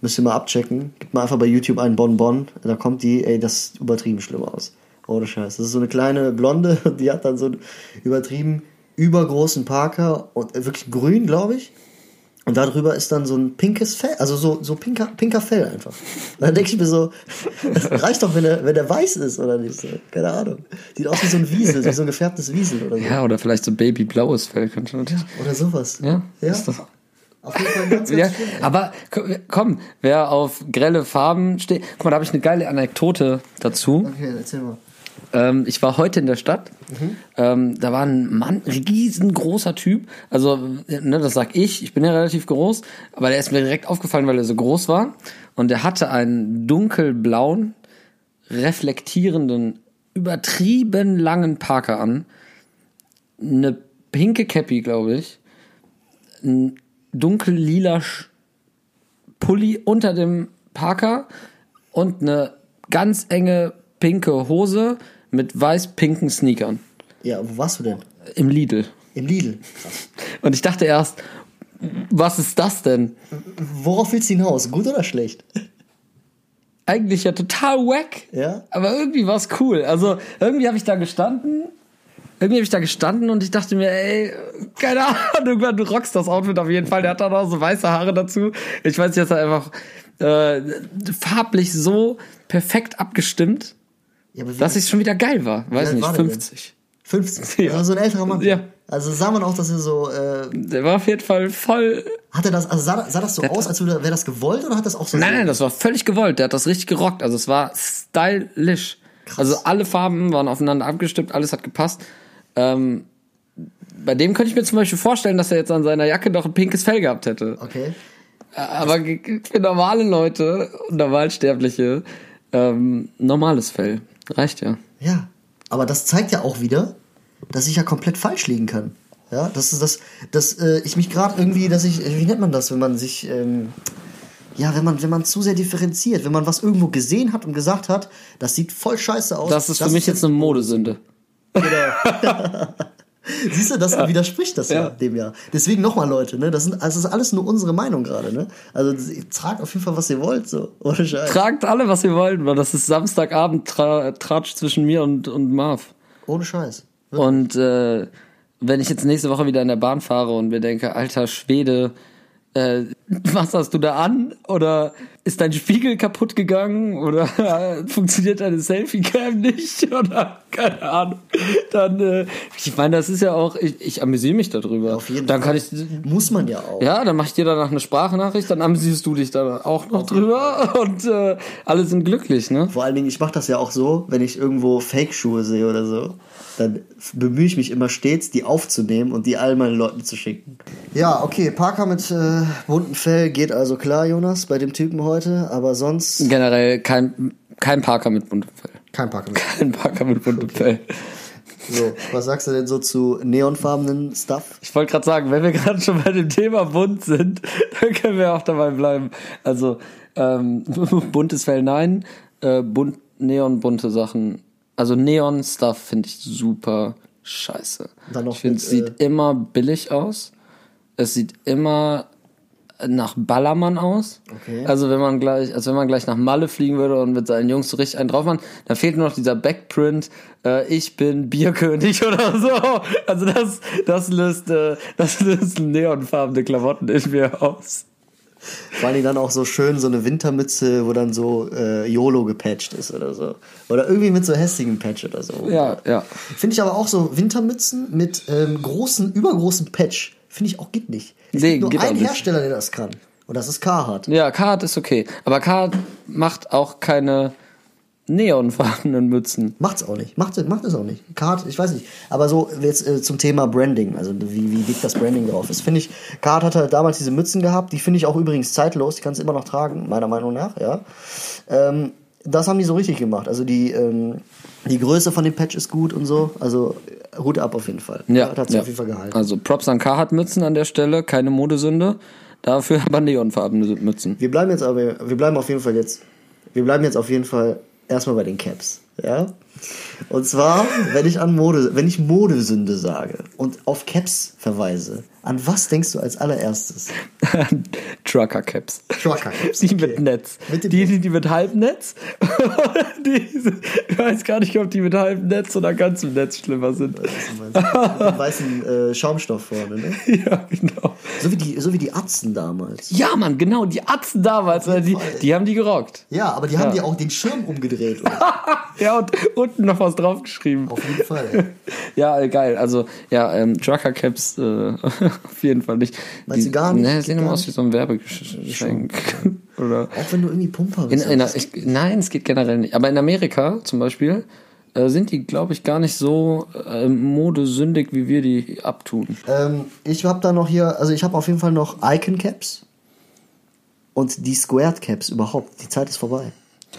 Müsst ihr mal abchecken. Gib mal einfach bei YouTube einen Bon Bon. Da kommt die, ey, das sieht übertrieben schlimm aus. Ohne Scheiß. Das ist so eine kleine Blonde, die hat dann so übertrieben übergroßen Parker und äh, wirklich grün, glaube ich. Und darüber ist dann so ein pinkes Fell, also so, so pinker, pinker Fell einfach. Und dann denke ich mir so, das reicht doch, wenn er, wenn er weiß ist, oder nicht? So, keine Ahnung. Sieht aus wie so ein Wiesel, wie so ein gefärbtes Wiesel oder so. Ja, oder vielleicht so babyblaues Fell könnte natürlich. Oder sowas. Ja, ja. ist das. Auf jeden Fall ganz, ganz Ja, schlimm. aber ko- komm, wer auf grelle Farben steht. Guck mal, da habe ich eine geile Anekdote dazu. Okay, erzähl mal. Ähm, ich war heute in der Stadt. Ähm, da war ein Mann, riesengroßer Typ. Also, ne, das sag ich. Ich bin ja relativ groß. Aber der ist mir direkt aufgefallen, weil er so groß war. Und er hatte einen dunkelblauen, reflektierenden, übertrieben langen Parker an. Eine pinke Cappy, glaube ich. Ein dunkel-lila Pulli unter dem Parker und eine ganz enge pinke Hose mit weiß-pinken Sneakern Ja, wo warst du denn? im Lidl. Im Lidl. Und ich dachte erst, was ist das denn? Worauf willst du hinaus? Gut oder schlecht? Eigentlich ja total wack. Ja? Aber irgendwie war es cool. Also irgendwie habe ich da gestanden. Irgendwie habe ich da gestanden und ich dachte mir, ey, keine Ahnung, du rockst das Outfit auf jeden Fall. Der hat dann auch so weiße Haare dazu. Ich weiß er einfach äh, farblich so perfekt abgestimmt, Ja, aber dass es schon wieder geil war. Weiß nicht, war der denn? 50. 50. Ja. Also so ein älterer Mann. Ja. Also sah man auch, dass er so, äh, Der war auf jeden Fall voll. hat er das, also sah, sah das so aus, als wäre das gewollt oder hat das auch so Nein, nein, das war völlig gewollt. Der hat das richtig gerockt. Also es war stylisch. Also alle Farben waren aufeinander abgestimmt, alles hat gepasst. Ähm, bei dem könnte ich mir zum Beispiel vorstellen, dass er jetzt an seiner Jacke noch ein pinkes Fell gehabt hätte. Okay. Aber ge- für normale Leute, Normalsterbliche, ähm, normales Fell. Reicht ja. Ja. Aber das zeigt ja auch wieder, dass ich ja komplett falsch liegen kann. Ja, das ist das, dass äh, ich mich gerade irgendwie, dass ich, wie nennt man das, wenn man sich, ähm, ja, wenn man, wenn man zu sehr differenziert, wenn man was irgendwo gesehen hat und gesagt hat, das sieht voll scheiße aus. Das ist für mich jetzt eine Modesünde. Siehst du, das widerspricht das ja. Ja. dem ja. Deswegen nochmal, Leute, ne, das, sind, also das ist alles nur unsere Meinung gerade, ne? Also tragt auf jeden Fall, was ihr wollt, so. Ohne Scheiß. Tragt alle, was ihr wollt, weil das ist Samstagabend tra Tratsch zwischen mir und, und Marv. Ohne Scheiß. Und äh, wenn ich jetzt nächste Woche wieder in der Bahn fahre und mir denke, alter Schwede, äh, was hast du da an? Oder ist dein Spiegel kaputt gegangen? Oder funktioniert deine Selfie-Cam nicht? Oder keine Ahnung. Dann, äh, ich meine, das ist ja auch, ich, ich amüsiere mich darüber. Auf jeden dann Fall. kann ich, Muss man ja auch. ja, dann mach ich dir danach eine Sprachnachricht, dann amüsierst du dich da auch noch drüber und äh, alle sind glücklich, ne? Vor allen Dingen, ich mache das ja auch so, wenn ich irgendwo Fake-Schuhe sehe oder so, dann bemühe ich mich immer stets, die aufzunehmen und die all meinen Leuten zu schicken. Ja, okay, Parker mit äh, buntem Fell geht also klar, Jonas, bei dem Typen heute, aber sonst Generell kein, kein Parker mit buntem Fell. kein Parker mit. Kein Parker mit buntem Fell. So, was sagst du denn so zu neonfarbenen Stuff? Ich wollte gerade sagen, wenn wir gerade schon bei dem Thema bunt sind, dann können wir auch dabei bleiben. Also ähm, buntes Fell nein, äh, bunt, neonbunte Sachen. Also Neon-Stuff finde ich super scheiße. Ich finde, es sieht immer billig aus. Es sieht immer nach Ballermann aus. Okay. Also wenn man gleich, als wenn man gleich nach Malle fliegen würde und mit seinen Jungs so richtig einen drauf machen, dann fehlt nur noch dieser Backprint, äh, ich bin Bierkönig oder so. Also das, das löst, äh, das löst neonfarbene Klamotten in mir aus. Vor allem dann auch so schön so eine Wintermütze, wo dann so äh, YOLO gepatcht ist oder so. Oder irgendwie mit so hässlichem Patch oder so. Ja, ja. Finde ich aber auch so Wintermützen mit ähm, großen, übergroßen Patch. Finde ich auch geht nicht. Es Nee, gibt nur geht einen. Hersteller, der das kann. Und das ist Carhartt. Ja, Card ist okay. Aber Card macht auch keine neonfarbenen Mützen. Macht's auch nicht. Macht, macht es auch nicht. Card, ich weiß nicht. Aber so jetzt äh, zum Thema Branding, also wie, wie dick das Branding drauf ist, finde ich, Card hat halt damals diese Mützen gehabt, die finde ich auch übrigens zeitlos, die kannst du immer noch tragen, meiner Meinung nach, ja. Ähm, das haben die so richtig gemacht. Also die, ähm, die Größe von dem Patch ist gut und so. Also Hut ab auf jeden Fall. Ja, Hat sich ja. auf jeden Fall gehalten. Also Props an Carhartt Mützen an der Stelle, keine Modesünde. Dafür aber neonfarbene Mützen. Wir bleiben jetzt aber, wir bleiben auf jeden Fall jetzt, wir bleiben jetzt auf jeden Fall erstmal bei den Caps, ja? Und zwar, wenn ich an Mode, wenn ich Modesünde sage und auf Caps verweise, an was denkst du als allererstes? Trucker Caps. Trucker Caps. Die mit Netz. Mit die, die, die mit Halbnetz. die, ich weiß gar nicht, ob die mit halbem Netz oder ganzem Netz schlimmer sind. Mit dem weißen äh, Schaumstoff vorne, ne? ja, genau. So wie die, so wie die Atzen damals. Ja, Mann, genau, die Atzen damals, die, die haben die gerockt. Ja, aber die haben Ja. dir auch den Schirm umgedreht. Oder? Ja, und unten noch was draufgeschrieben. Auf jeden Fall. Ja, äh, geil. Also, ja, ähm, Trucker Caps äh, auf jeden Fall nicht. Meinst die, du gar nicht? Ne, sehen immer aus wie so ein Werbegeschenk. Oder Auch wenn du irgendwie Pumper in, bist. in, ich, nein, es geht generell nicht. Aber in Amerika zum Beispiel äh, sind die, glaube ich, gar nicht so äh, modesündig, wie wir die abtun. Ähm, ich habe da noch hier, also ich habe auf jeden Fall noch Icon Caps und die Squared Caps überhaupt. Die Zeit ist vorbei.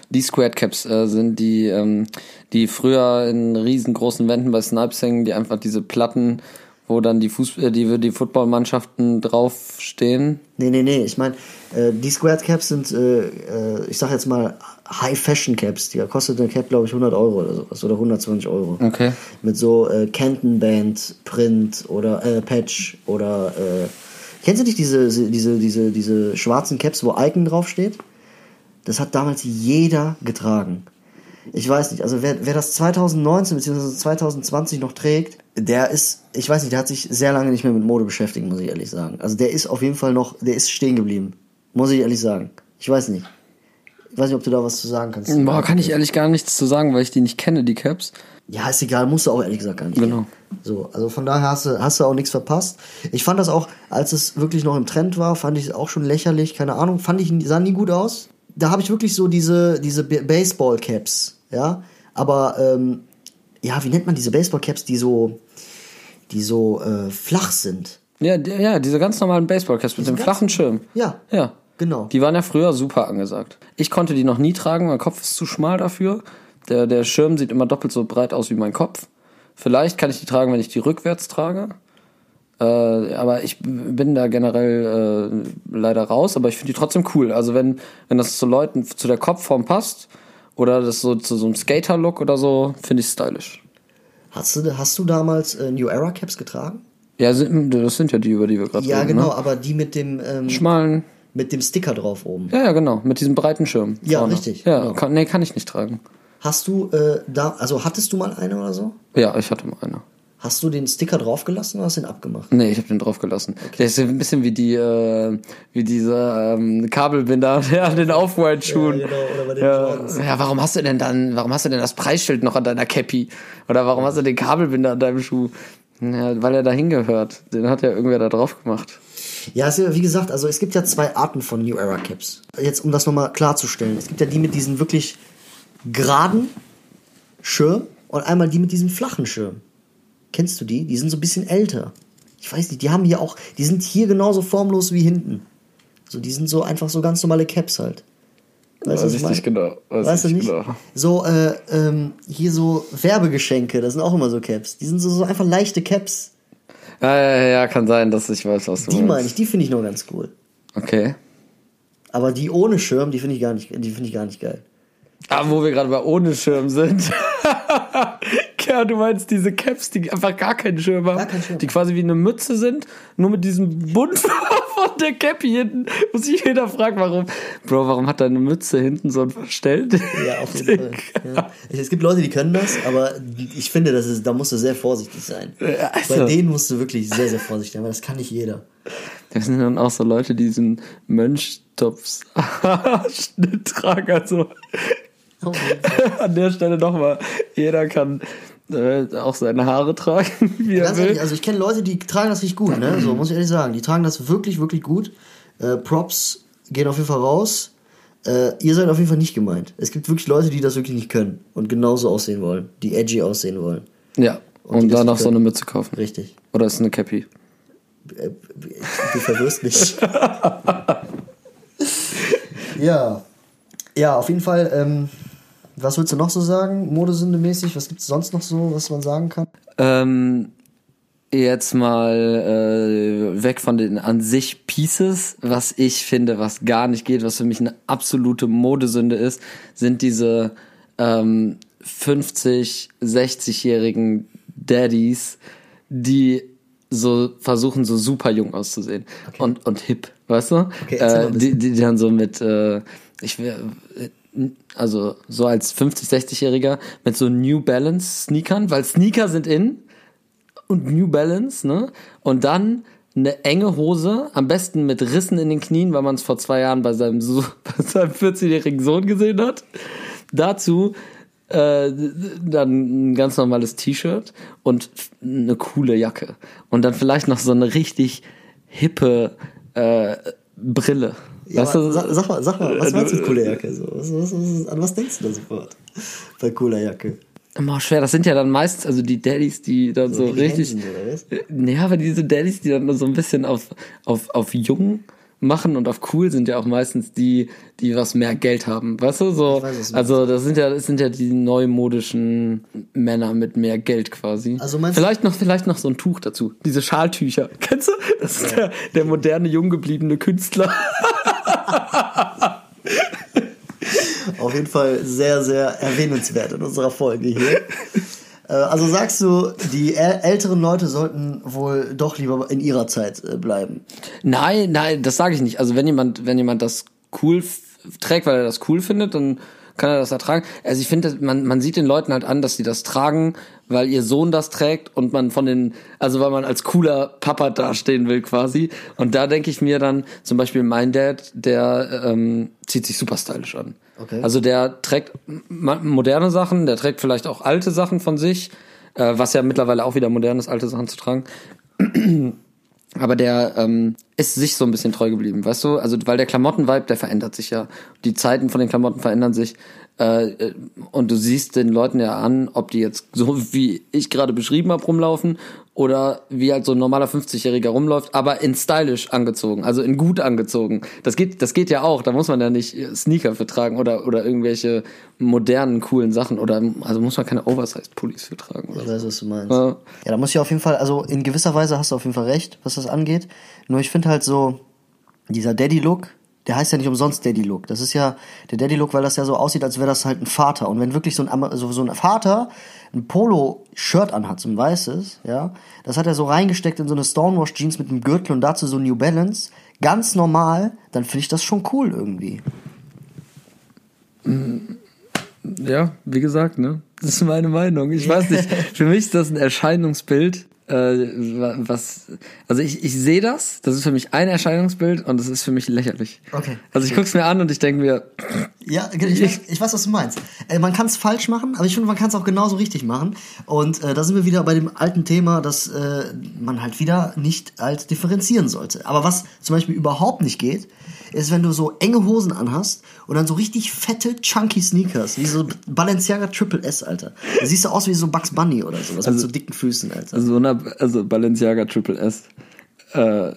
Die Squared Caps äh, sind die, ähm, die früher in riesengroßen Wänden bei Snipes hängen, die einfach diese Platten, wo dann die Fuß äh, die, die Footballmannschaften draufstehen. Nee, nee, nee, ich meine, äh, die Squared Caps sind, äh, äh, ich sag jetzt mal, High Fashion Caps. Die kostet eine Cap, glaube ich, 100 Euro oder sowas oder 120 Euro. Okay. Mit so äh, Canton Band, Print oder äh, Patch oder äh, kennst du nicht diese, diese, diese, diese schwarzen Caps, wo Icon draufsteht? Das hat damals jeder getragen. Ich weiß nicht, also wer, wer das 2019 bzw. 2020 noch trägt, der ist, ich weiß nicht, der hat sich sehr lange nicht mehr mit Mode beschäftigt, muss ich ehrlich sagen. Also der ist auf jeden Fall noch, der ist stehen geblieben. Muss ich ehrlich sagen. Ich weiß nicht. Ich weiß nicht, ob du da was zu sagen kannst. Boah, kann ich ehrlich gar nichts zu sagen, weil ich die nicht kenne, die Caps. Ja, ist egal, musst du auch ehrlich gesagt gar nicht. Genau. So, also von daher hast du, hast du auch nichts verpasst. Ich fand das auch, als es wirklich noch im Trend war, fand ich es auch schon lächerlich, keine Ahnung, fand ich, sah nie gut aus. Da habe ich wirklich so diese, diese Baseball-Caps, ja. Aber, ähm, ja, wie nennt man diese Baseball-Caps, die so, die so äh, flach sind? Ja, ja, diese ganz normalen Baseballcaps mit dem flachen Schirm. Ja, Ja. genau. Die waren ja früher super angesagt. Ich konnte die noch nie tragen, mein Kopf ist zu schmal dafür. Der, der Schirm sieht immer doppelt so breit aus wie mein Kopf. Vielleicht kann ich die tragen, wenn ich die rückwärts trage. Äh, aber ich bin da generell äh, leider raus, aber ich finde die trotzdem cool. Also wenn, wenn das zu Leuten, zu der Kopfform passt oder das so zu so einem Skater-Look oder so, finde ich stylisch. Hast du, hast du damals äh, New Era Caps getragen? Ja, sind, das sind ja die, über die wir gerade Ja, reden. genau, Ne? aber die mit dem, ähm, Schmalen. mit dem Sticker drauf oben. Ja, ja, genau. Mit diesem breiten Schirm. Ja, vorne. richtig, Ja, genau. kann, nee, kann ich nicht tragen. Hast du äh, da, also hattest du mal eine oder so? Ja, ich hatte mal eine. Hast du den Sticker draufgelassen oder hast du den abgemacht? Nee, ich habe den draufgelassen. Der ist ein bisschen wie die, äh, wie diese ähm, Kabelbinder an den Off-White-Schuhen. Ja, genau, oder bei den ja, Jordans. ja, warum hast du denn dann, warum hast du denn das Preisschild noch an deiner Cappy? Oder warum hast du den Kabelbinder an deinem Schuh? Ja, weil er da hingehört. Den hat ja irgendwer da drauf gemacht. Ja, ja, wie gesagt, also es gibt ja zwei Arten von New Era Caps. Jetzt, um das nochmal klarzustellen. Es gibt ja die mit diesen wirklich geraden Schirm und einmal die mit diesem flachen Schirm. Kennst du die? Die sind so ein bisschen älter. ich weiß nicht, die haben hier auch, die sind hier genauso formlos wie hinten. So, die sind so einfach so ganz normale Caps halt. Weißt Weiß du, ich was nicht ich meine? genau. Weiß Weißt du ich nicht? genau. So, äh, ähm, hier so Werbegeschenke, das sind auch immer so Caps. Die sind so, so einfach leichte Caps. Ja, ja, ja, kann sein, dass ich weiß, was du Die meinst. meine ich, die finde ich noch ganz cool. Okay. Aber die ohne Schirm, die finde ich gar nicht, die finde ich gar nicht geil. Ah, wo wir gerade bei ohne Schirm sind. ja, du meinst diese Caps, die einfach gar keinen Schirm haben. Gar keinen Schirm. Die quasi wie eine Mütze sind, nur mit diesem Bund von der Cappy hinten. Muss sich jeder fragen, warum. Bro, warum hat deine Mütze hinten so ein Verstellt? Ja, auf jeden Fall. Ja. Es gibt Leute, die können das, aber ich finde, das ist, da musst du sehr vorsichtig sein. Also- Bei denen musst du wirklich sehr, sehr vorsichtig sein, weil das kann nicht jeder. Das sind dann auch so Leute, die diesen Mönchtops-Schnitt tragen. Also an der Stelle nochmal, jeder kann äh, auch seine Haare tragen, wie Ganz ehrlich, also ich kenne Leute, die tragen das richtig gut, ne? So muss ich ehrlich sagen. Die tragen das wirklich, wirklich gut. Äh, Props gehen auf jeden Fall raus. Äh, ihr seid auf jeden Fall nicht gemeint. Es gibt wirklich Leute, die das wirklich nicht können und genauso aussehen wollen, die edgy aussehen wollen. Ja, Und und nicht so eine. Mütze kaufen. Richtig. Oder ist es eine Cappy? Äh, Du verwirrst mich. ja. Ja, auf jeden Fall. Ähm, was willst du noch so sagen, modesündemäßig? Was gibt es sonst noch so, was man sagen kann? Ähm, jetzt mal äh, weg von den an sich Pieces, was ich finde, was gar nicht geht, was für mich eine absolute Modesünde ist, sind diese ähm, 50, 60-jährigen Daddies, die so versuchen, so super jung auszusehen und, und hip, weißt du? Okay, äh, die, die, dann so mit, äh, ich äh, also so als 50, 60-Jähriger mit so New Balance Sneakern, weil Sneaker sind in und New Balance, ne? Und dann eine enge Hose, am besten mit Rissen in den Knien, weil man es vor zwei Jahren bei seinem, so bei seinem 14-jährigen Sohn gesehen hat. Dazu äh, dann ein ganz normales T-Shirt und eine coole Jacke. Und dann vielleicht noch so eine richtig hippe äh, Brille. Ja, weißt du, sag, sag mal, sag mal, was meinst du mit äh, cooler Jacke? So, was, was, was, an was denkst du da sofort? Bei cooler Jacke. immer schwer. Das sind ja dann meistens, also die Daddies, die dann so, wie richtig. Oder was? Ja, aber diese Daddies, die dann so ein bisschen auf, auf, auf jung machen und auf cool sind ja auch meistens die, die was mehr Geld haben. Weißt du, so, weiß, also das sind ja, das sind ja die neumodischen Männer mit mehr Geld quasi. Also vielleicht noch, vielleicht noch so ein Tuch dazu. Diese Schaltücher. Kennst du? Das ist der, der moderne, jung gebliebene Künstler. Auf jeden Fall sehr, sehr erwähnenswert in unserer Folge hier. Äh, Also sagst du, die äl- älteren Leute sollten wohl doch lieber in ihrer Zeit äh, bleiben. Nein, nein, das sage ich nicht. Also wenn jemand, wenn jemand das cool trägt, weil er das cool findet, dann kann er das ertragen. Also ich finde, man, man sieht den Leuten halt an, dass sie das tragen, weil ihr Sohn das trägt und man von den, also weil man als cooler Papa dastehen will quasi. Und da denke ich mir dann, zum Beispiel mein Dad, der ähm, zieht sich super stylisch an. Okay. Also der trägt moderne Sachen, der trägt vielleicht auch alte Sachen von sich, äh, was ja mittlerweile auch wieder modern ist, alte Sachen zu tragen. Aber der ähm, ist sich so ein bisschen treu geblieben, weißt du? Also weil der Klamottenvibe, der verändert sich ja. Die Zeiten von den Klamotten verändern sich. Äh, äh, und du siehst den Leuten ja an, ob die jetzt so wie ich gerade beschrieben habe rumlaufen oder wie halt so ein normaler 50-Jähriger rumläuft, aber in stylisch angezogen, also in gut angezogen. Das geht, das geht ja auch. Da muss man ja nicht Sneaker für tragen oder oder irgendwelche modernen coolen Sachen oder also muss man keine Oversized Pullis für tragen oder Ich weiß, was du meinst. Ja. Ja, da muss ich auf jeden Fall, also in gewisser Weise hast du auf jeden Fall recht, was das angeht. Nur ich finde halt so, dieser Daddy-Look, der heißt ja nicht umsonst Daddy-Look. Das ist ja der Daddy-Look, weil das ja so aussieht, als wäre das halt ein Vater. Und wenn wirklich so ein, Amer- so, ein Vater ein Polo-Shirt anhat, so ein weißes, ja, das hat er so reingesteckt in so eine Stonewash-Jeans mit einem Gürtel und dazu so New Balance, ganz normal, dann finde ich das schon cool irgendwie. Ja, wie gesagt, ne? Das ist meine Meinung. Ich weiß nicht. Für mich ist das ein Erscheinungsbild, was. Also ich, ich sehe das, das ist für mich ein Erscheinungsbild und das ist für mich lächerlich. Okay. Also ich guck's mir an und ich denke mir, Ja, ich, weiß, ich weiß, was du meinst. Äh, man kann es falsch machen, aber ich finde, man kann es auch genauso richtig machen. Und äh, da sind wir wieder bei dem alten Thema, dass äh, man halt wieder nicht halt differenzieren sollte. Aber was zum Beispiel überhaupt nicht geht, ist, wenn du so enge Hosen anhast und dann so richtig fette, chunky Sneakers, wie so Balenciaga Triple S, Alter. Da siehst du aus wie so Bugs Bunny oder sowas mit so dicken Füßen, Alter. also so also Balenciaga Triple S, äh,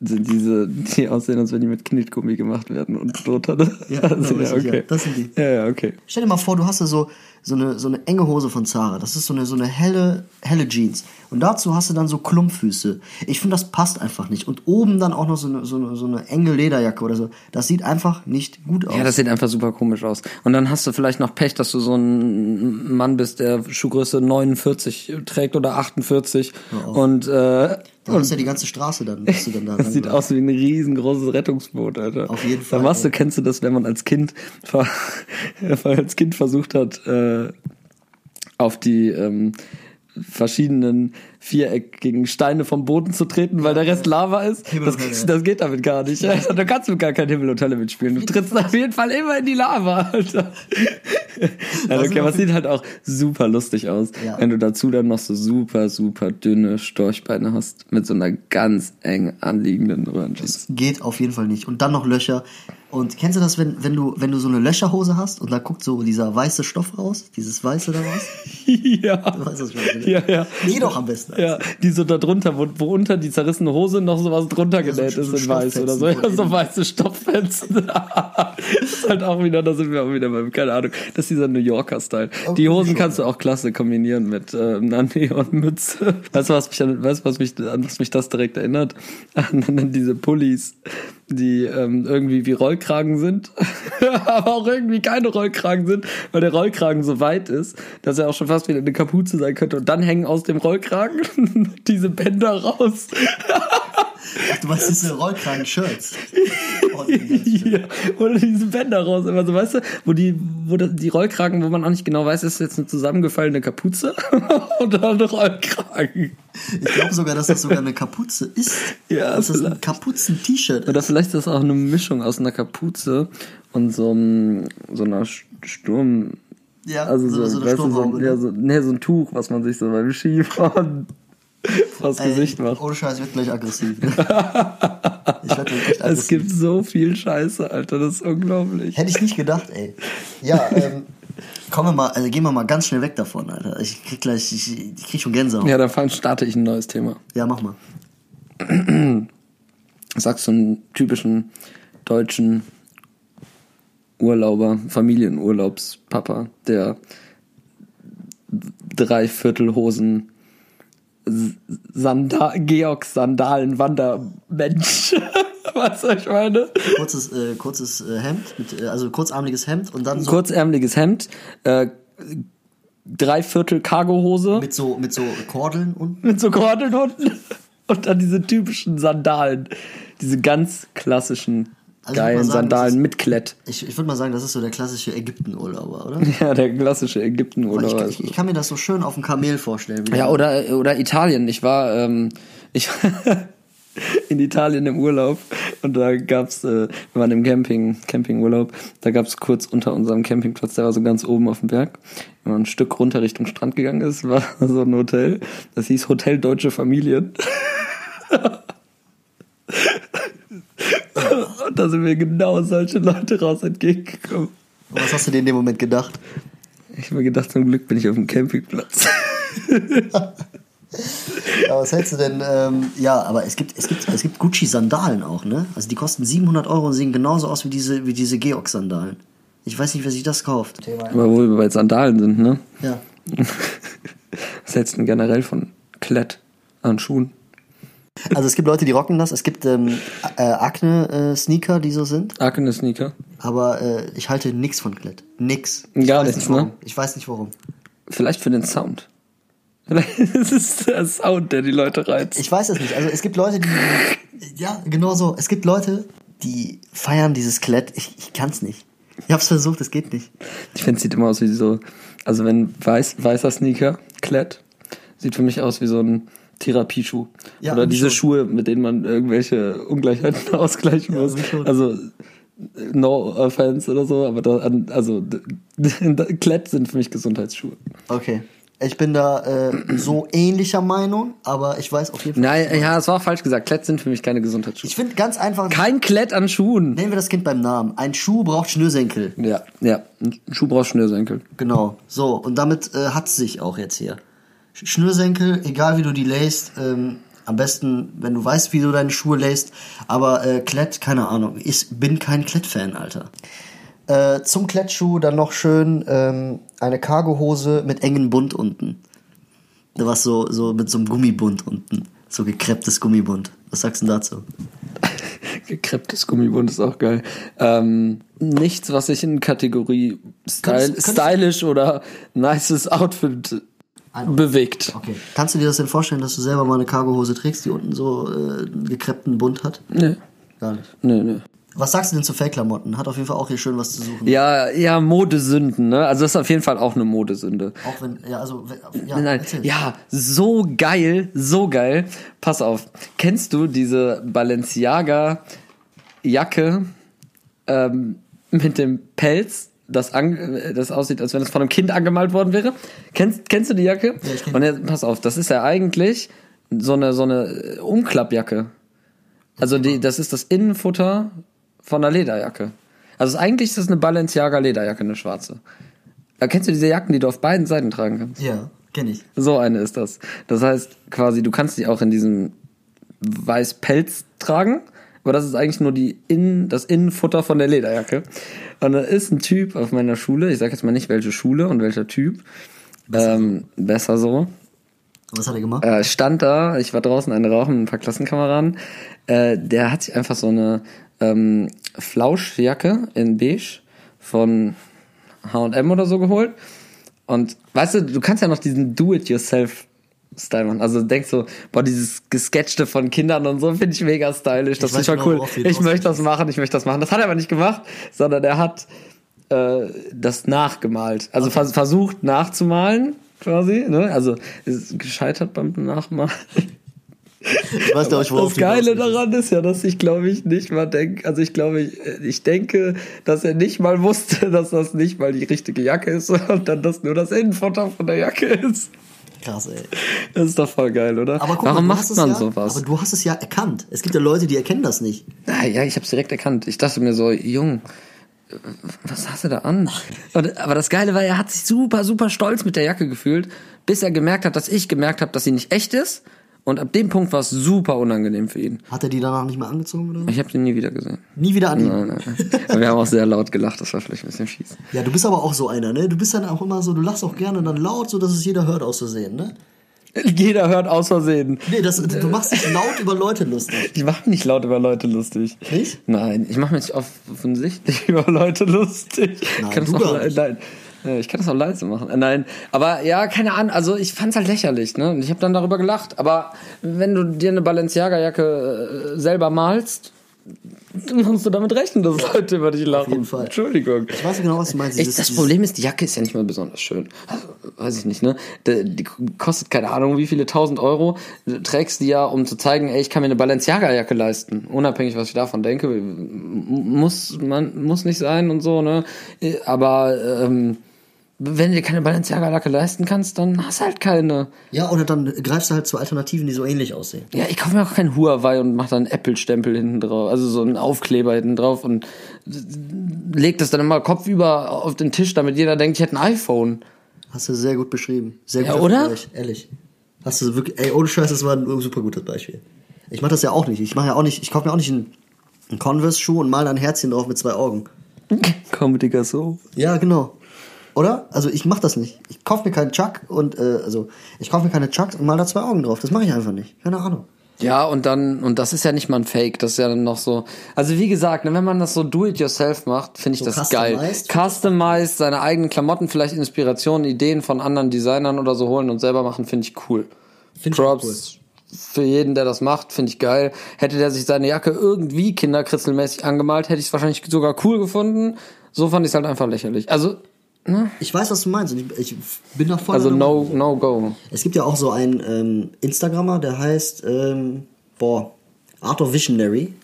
sind diese, die aussehen, als wenn die mit Knetgummi gemacht werden und drunter. Ne? Ja, also, genau, ja, richtig, okay. ja. Das sind die. Ja, ja, okay. Stell dir mal vor, du hast da so, so, eine, so eine enge Hose von Zara. Das ist so eine, so eine helle, helle Jeans. Und dazu hast du dann so Klumpfüße. Ich finde, das passt einfach nicht. Und oben dann auch noch so eine, so eine, so eine enge Lederjacke oder so. Das sieht einfach nicht gut aus. Ja, das sieht einfach super komisch aus. Und dann hast du vielleicht noch Pech, dass du so ein Mann bist, der Schuhgröße 49 trägt oder 48. Und äh, dann ist ja die ganze Straße dann. Bist du dann da das sieht aus wie ein riesengroßes Rettungsboot, Alter. Auf jeden Fall, Da machst du, kennst du das, wenn man als Kind, als Kind versucht hat, äh, auf die ähm, verschiedenen viereckigen Steine vom Boden zu treten, weil der Rest Lava ist. Das, kriegst- das geht damit gar nicht. Alter. Du kannst mit gar kein Himmel und Hölle mitspielen. Du trittst auf jeden Fall immer in die Lava, Alter. Ja, Was okay, aber es sieht halt auch super lustig aus, Ja. wenn du dazu dann noch so super, super dünne Storchbeine hast mit so einer ganz eng anliegenden Oranges. Geht auf jeden Fall nicht. Und dann noch Löcher. Und kennst du das, wenn, wenn du, wenn du so eine Löcherhose hast und da guckt so dieser weiße Stoff raus? Dieses weiße da raus? ja. Du weißt, was ich meine, ne? Ja, ja. Die doch am besten. Ja, die so da drunter, wo, wo unter die zerrissene Hose noch sowas drunter Ja, genäht so ist in weiß oder so. Ja, so weiße Stoffetzen. das ist halt auch wieder, da sind wir auch wieder beim, keine Ahnung, das ist dieser New Yorker-Style. Die Okay, Hosen schon, kannst du auch klasse kombinieren mit äh, einer Neonmütze. Weißt du, was mich, an, weißt, was mich, an was mich das direkt erinnert? An, an diese Pullis, die ähm, irgendwie wie Rollkragen sind, aber auch irgendwie keine Rollkragen sind, weil der Rollkragen so weit ist, dass er auch schon fast wieder eine Kapuze sein könnte. Und dann hängen aus dem Rollkragen diese Bänder raus. Ach, du meinst diese Rollkragen-Shirts. Ja, oder diese Bänder raus, immer so, weißt du, wo die, wo die Rollkragen, wo man auch nicht genau weiß, ist jetzt eine zusammengefallene Kapuze oder ein Rollkragen. Ich glaube sogar, dass das sogar eine Kapuze ist. Ja, dass das ein vielleicht. Kapuzen-T-Shirt Oder ist. vielleicht ist das auch eine Mischung aus einer Kapuze und so, einem, so einer Sturm. Ja, also so- so, so eine weißt du, so, Sturmhaube, ne? ja, so, nee, so ein Tuch, was man sich so beim Skifahren vors Ey, Gesicht macht. Ohne Scheiß wird gleich aggressiv. Ne? ich werde gleich echt aggressiv. Es gibt so viel Scheiße, Alter, das ist unglaublich. Hätte ich nicht gedacht, ey. Ja, ähm, kommen wir mal, also gehen wir mal ganz schnell weg davon, Alter. Ich krieg gleich, ich, ich krieg schon Gänsehaut. Ja, Ja, dann starte ich ein neues Thema. mach mal. sagst du einen typischen deutschen Urlauber, Familienurlaubspapa, der Dreiviertelhosen Sanda Georg Sandalen Wandermensch. Was ich meine? Kurzes, äh, kurzes äh, Hemd, mit, äh, also kurzarmliches Hemd und dann so Kurzärmeliges Hemd, äh, Dreiviertel Cargohose mit so, mit so Kordeln unten. mit so Kordeln unten und dann diese typischen Sandalen, diese ganz klassischen Also geilen sagen, Sandalen ist- mit Klett. Ich, ich würde mal sagen, das ist so der klassische Ägypten-Urlauber, oder? Ja, der klassische Ägypten-Urlauber. ich, ich, ich kann mir das so schön auf dem Kamel vorstellen. Ja, der- oder, oder Italien. Ich war, ähm, ich in Italien im Urlaub und da gab's, äh, wir waren im Camping, Campingurlaub, da gab's kurz unter unserem Campingplatz, der war so ganz oben auf dem Berg, wenn man ein Stück runter Richtung Strand gegangen ist, war so ein Hotel, das hieß Hotel Deutsche Familien. Und da sind mir genau solche Leute raus entgegengekommen. Was hast du dir in dem Moment gedacht? Ich habe mir gedacht, zum Glück bin ich auf dem Campingplatz. Aber was hältst du denn? Ähm, ja, aber es gibt, es gibt, es gibt Gucci-Sandalen auch, ne? Also die kosten 700 Euro und sehen genauso aus wie diese, wie diese Georg-Sandalen. Ich weiß nicht, wer sich das kauft. Aber wo wir bei Sandalen sind, ne? Ja. Was hältst du denn generell von Klett an Schuhen? Also es gibt Leute, die rocken das. Es gibt ähm, äh, Akne-Sneaker, die so sind. Akne Sneaker? Aber äh, ich halte nix von Klett. Nix. Gar weiß nichts, nicht warum. ne? Ich weiß nicht warum. Vielleicht für den Sound. Vielleicht ist es der Sound, der die Leute reizt. Ich weiß es nicht. Also es gibt Leute, die. Ja, genau so. Es gibt Leute, die feiern dieses Klett. Ich, ich kann's nicht. Ich hab's versucht, es geht nicht. Ich finde, es sieht immer aus wie so, also wenn weiß, weißer Sneaker, Klett, sieht für mich aus wie so ein Therapieschuh. Ja, Oder diese schon. Schuhe, mit denen man irgendwelche Ungleichheiten ausgleichen muss. mich schon. Also no offense oder so, aber da, also Klett sind für mich Gesundheitsschuhe. Okay. Ich bin da äh, so ähnlicher Meinung, aber ich weiß auf jeden Fall. Nein, ja, es war falsch gesagt. Klett sind für mich keine Gesundheitsschuhe. Ich finde ganz einfach. Kein Klett an Schuhen. Nennen wir das Kind beim Namen. Ein Schuh braucht Schnürsenkel. Ja, ja. Ein Schuh braucht Schnürsenkel. Genau. So, und damit äh, hat's sich auch jetzt hier. Schnürsenkel, egal wie du die lässt, ähm, am besten, wenn du weißt, wie du deine Schuhe lässt, aber äh, Klett, keine Ahnung, ich bin kein Klett-Fan, Alter. Äh, zum Klettschuh dann noch schön ähm, eine Cargohose mit engen Bund unten. Was so, so mit so einem Gummibund unten. So gekrepptes Gummibund. Was sagst du denn dazu? Gekrepptes Gummibund ist auch geil. Ähm, nichts, was sich in Kategorie Style, Kannst- kannst- stylisch oder nices Outfit bewegt. Okay. Kannst du dir das denn vorstellen, dass du selber mal eine Cargohose trägst, die unten so äh, einen gekreppten Bund hat? Nee, Gar nicht. nee, nee. Was sagst du denn zu Fake-Klamotten? Hat auf jeden Fall auch hier schön was zu suchen. Ja, ja, Modesünden, ne? Also das ist auf jeden Fall auch eine Modesünde. Auch wenn, ja, also, ja, Nein, erzähl. ja, so geil, so geil. Pass auf, kennst du diese Balenciaga Jacke ähm, mit dem Pelz, das, an, äh, das aussieht, als wenn es von einem Kind angemalt worden wäre? Kennst, kennst du die Jacke? Ja, ich kenn Und jetzt, pass auf, das ist ja eigentlich so eine, so eine äh, Umklappjacke. Also die, das ist das Innenfutter von einer Lederjacke. Also eigentlich ist das eine Balenciaga Lederjacke, eine schwarze. Da kennst du diese Jacken, die du auf beiden Seiten tragen kannst? Ja, kenn ich. So eine ist das. Das heißt, quasi, du kannst die auch in diesem Weiß-Pelz tragen, aber das ist eigentlich nur die Innen, das Innenfutter von der Lederjacke. Und da ist ein Typ auf meiner Schule, ich sag jetzt mal nicht welche Schule und welcher Typ, besser, ähm, besser so, Was hat er gemacht? äh, stand da, ich war draußen eine rauchen mit ein paar Klassenkameraden, äh, der hat sich einfach so eine ähm, Flauschjacke in beige von H&M oder so geholt und weißt du, du kannst ja noch diesen Do-it-yourself Style machen. Also denkst so, boah, dieses Gesketchte von Kindern und so finde ich mega stylisch. Das finde ich genau, cool. du Ich möchte das machen, ich möchte das machen. Das hat er aber nicht gemacht, sondern er hat äh, das nachgemalt. Also vers versucht nachzumalen, quasi. Ne? Also ist gescheitert beim Nachmalen. Ich weiß, ich, worauf Das du Geile daran ist ja, dass ich glaube ich nicht mal denke, also ich glaube, ich, ich denke, dass er nicht mal wusste, dass das nicht mal die richtige Jacke ist, sondern dass nur das Innenfutter von der Jacke ist. Krass, ey. Das ist doch voll geil, oder? Aber guck Warum macht es man ja, sowas? Aber du hast es ja erkannt. Es gibt ja Leute, die erkennen das nicht. Ja, ja, ich hab's direkt erkannt. Ich dachte mir so, Jung, was hast du da an? Aber das Geile war, er hat sich super, super stolz mit der Jacke gefühlt, bis er gemerkt hat, dass ich gemerkt habe, dass sie nicht echt ist. Und ab dem Punkt war es super unangenehm für ihn. Hat er die danach nicht mehr angezogen oder? Ich habe den nie wieder gesehen. Nie wieder an. Nein, nein. Aber wir haben auch sehr laut gelacht, das war vielleicht ein bisschen fies. Ja, du bist aber auch so einer, ne? Du bist dann auch immer so, du lachst auch gerne dann laut, so dass es jeder hört aus Versehen, ne? Jeder hört aus Versehen. Nee, das, du machst dich laut über Leute lustig. Ich mache mich nicht laut über Leute lustig. Nicht? Nein, ich mache mich offensichtlich über Leute lustig. Nein, du auch, nicht. nein. Äh, Ich kann das auch leise machen. Äh, Nein, aber ja, keine Ahnung. Also ich fand's halt lächerlich, ne? Und ich habe dann darüber gelacht. Aber wenn du dir eine Balenciaga-Jacke äh, selber malst, dann musst du damit rechnen, dass Leute über dich lachen. jeden Fall. Entschuldigung. Ich weiß genau, was du meinst. Ich, Dieses- das Problem ist, die Jacke ist ja nicht mal besonders schön. Also, weiß ich nicht, ne? Die, kostet keine Ahnung, wie viele tausend Euro. Du trägst die ja, um zu zeigen, ey, ich kann mir eine Balenciaga-Jacke leisten. Unabhängig, was ich davon denke. Muss, man, muss nicht sein und so, ne? Aber, ähm, wenn du dir keine Balenciaga-Jacke leisten kannst, dann hast du halt keine. Ja, oder dann greifst du halt zu Alternativen, die so ähnlich aussehen. Ja, ich kaufe mir auch keinen Huawei und mach da einen Apple-Stempel hinten drauf, also so einen Aufkleber hinten drauf und leg das dann immer kopfüber auf den Tisch, damit jeder denkt, ich hätte ein iPhone. Hast du sehr gut beschrieben. Sehr Ja, guter oder? Ehrlich. Hast du wirklich, ey, ohne Scheiß, das war ein super gutes Beispiel. Ich mach das ja auch nicht. Ich mache ja auch nicht, ich kaufe mir auch nicht einen, einen Converse-Schuh und mal da ein Herzchen drauf mit zwei Augen. Komm, Digga, so. Ja, genau. Oder? Also ich mach das nicht. Ich kaufe mir keinen Chuck und, äh, also, ich kaufe mir keine Chucks und mal da zwei Augen drauf. Das mache ich einfach nicht. Keine Ahnung. Ja, und dann, und das ist ja nicht mal ein Fake, das ist ja dann noch so. Also wie gesagt, ne, wenn man das so do-it-yourself macht, finde ich So das geil. customized? Seine eigenen Klamotten, vielleicht Inspirationen, Ideen von anderen Designern oder so holen und selber machen, finde ich cool. Find Props für jeden, der das macht, finde ich geil. Hätte der sich seine Jacke irgendwie kinderkritzelmäßig angemalt, hätte ich es wahrscheinlich sogar cool gefunden. So fand ich es halt einfach lächerlich. Also, Ich weiß, was du meinst ich, ich bin da voll also no, no go. Es gibt ja auch so einen ähm, Instagrammer, der heißt, ähm, boah, Art of Visionary.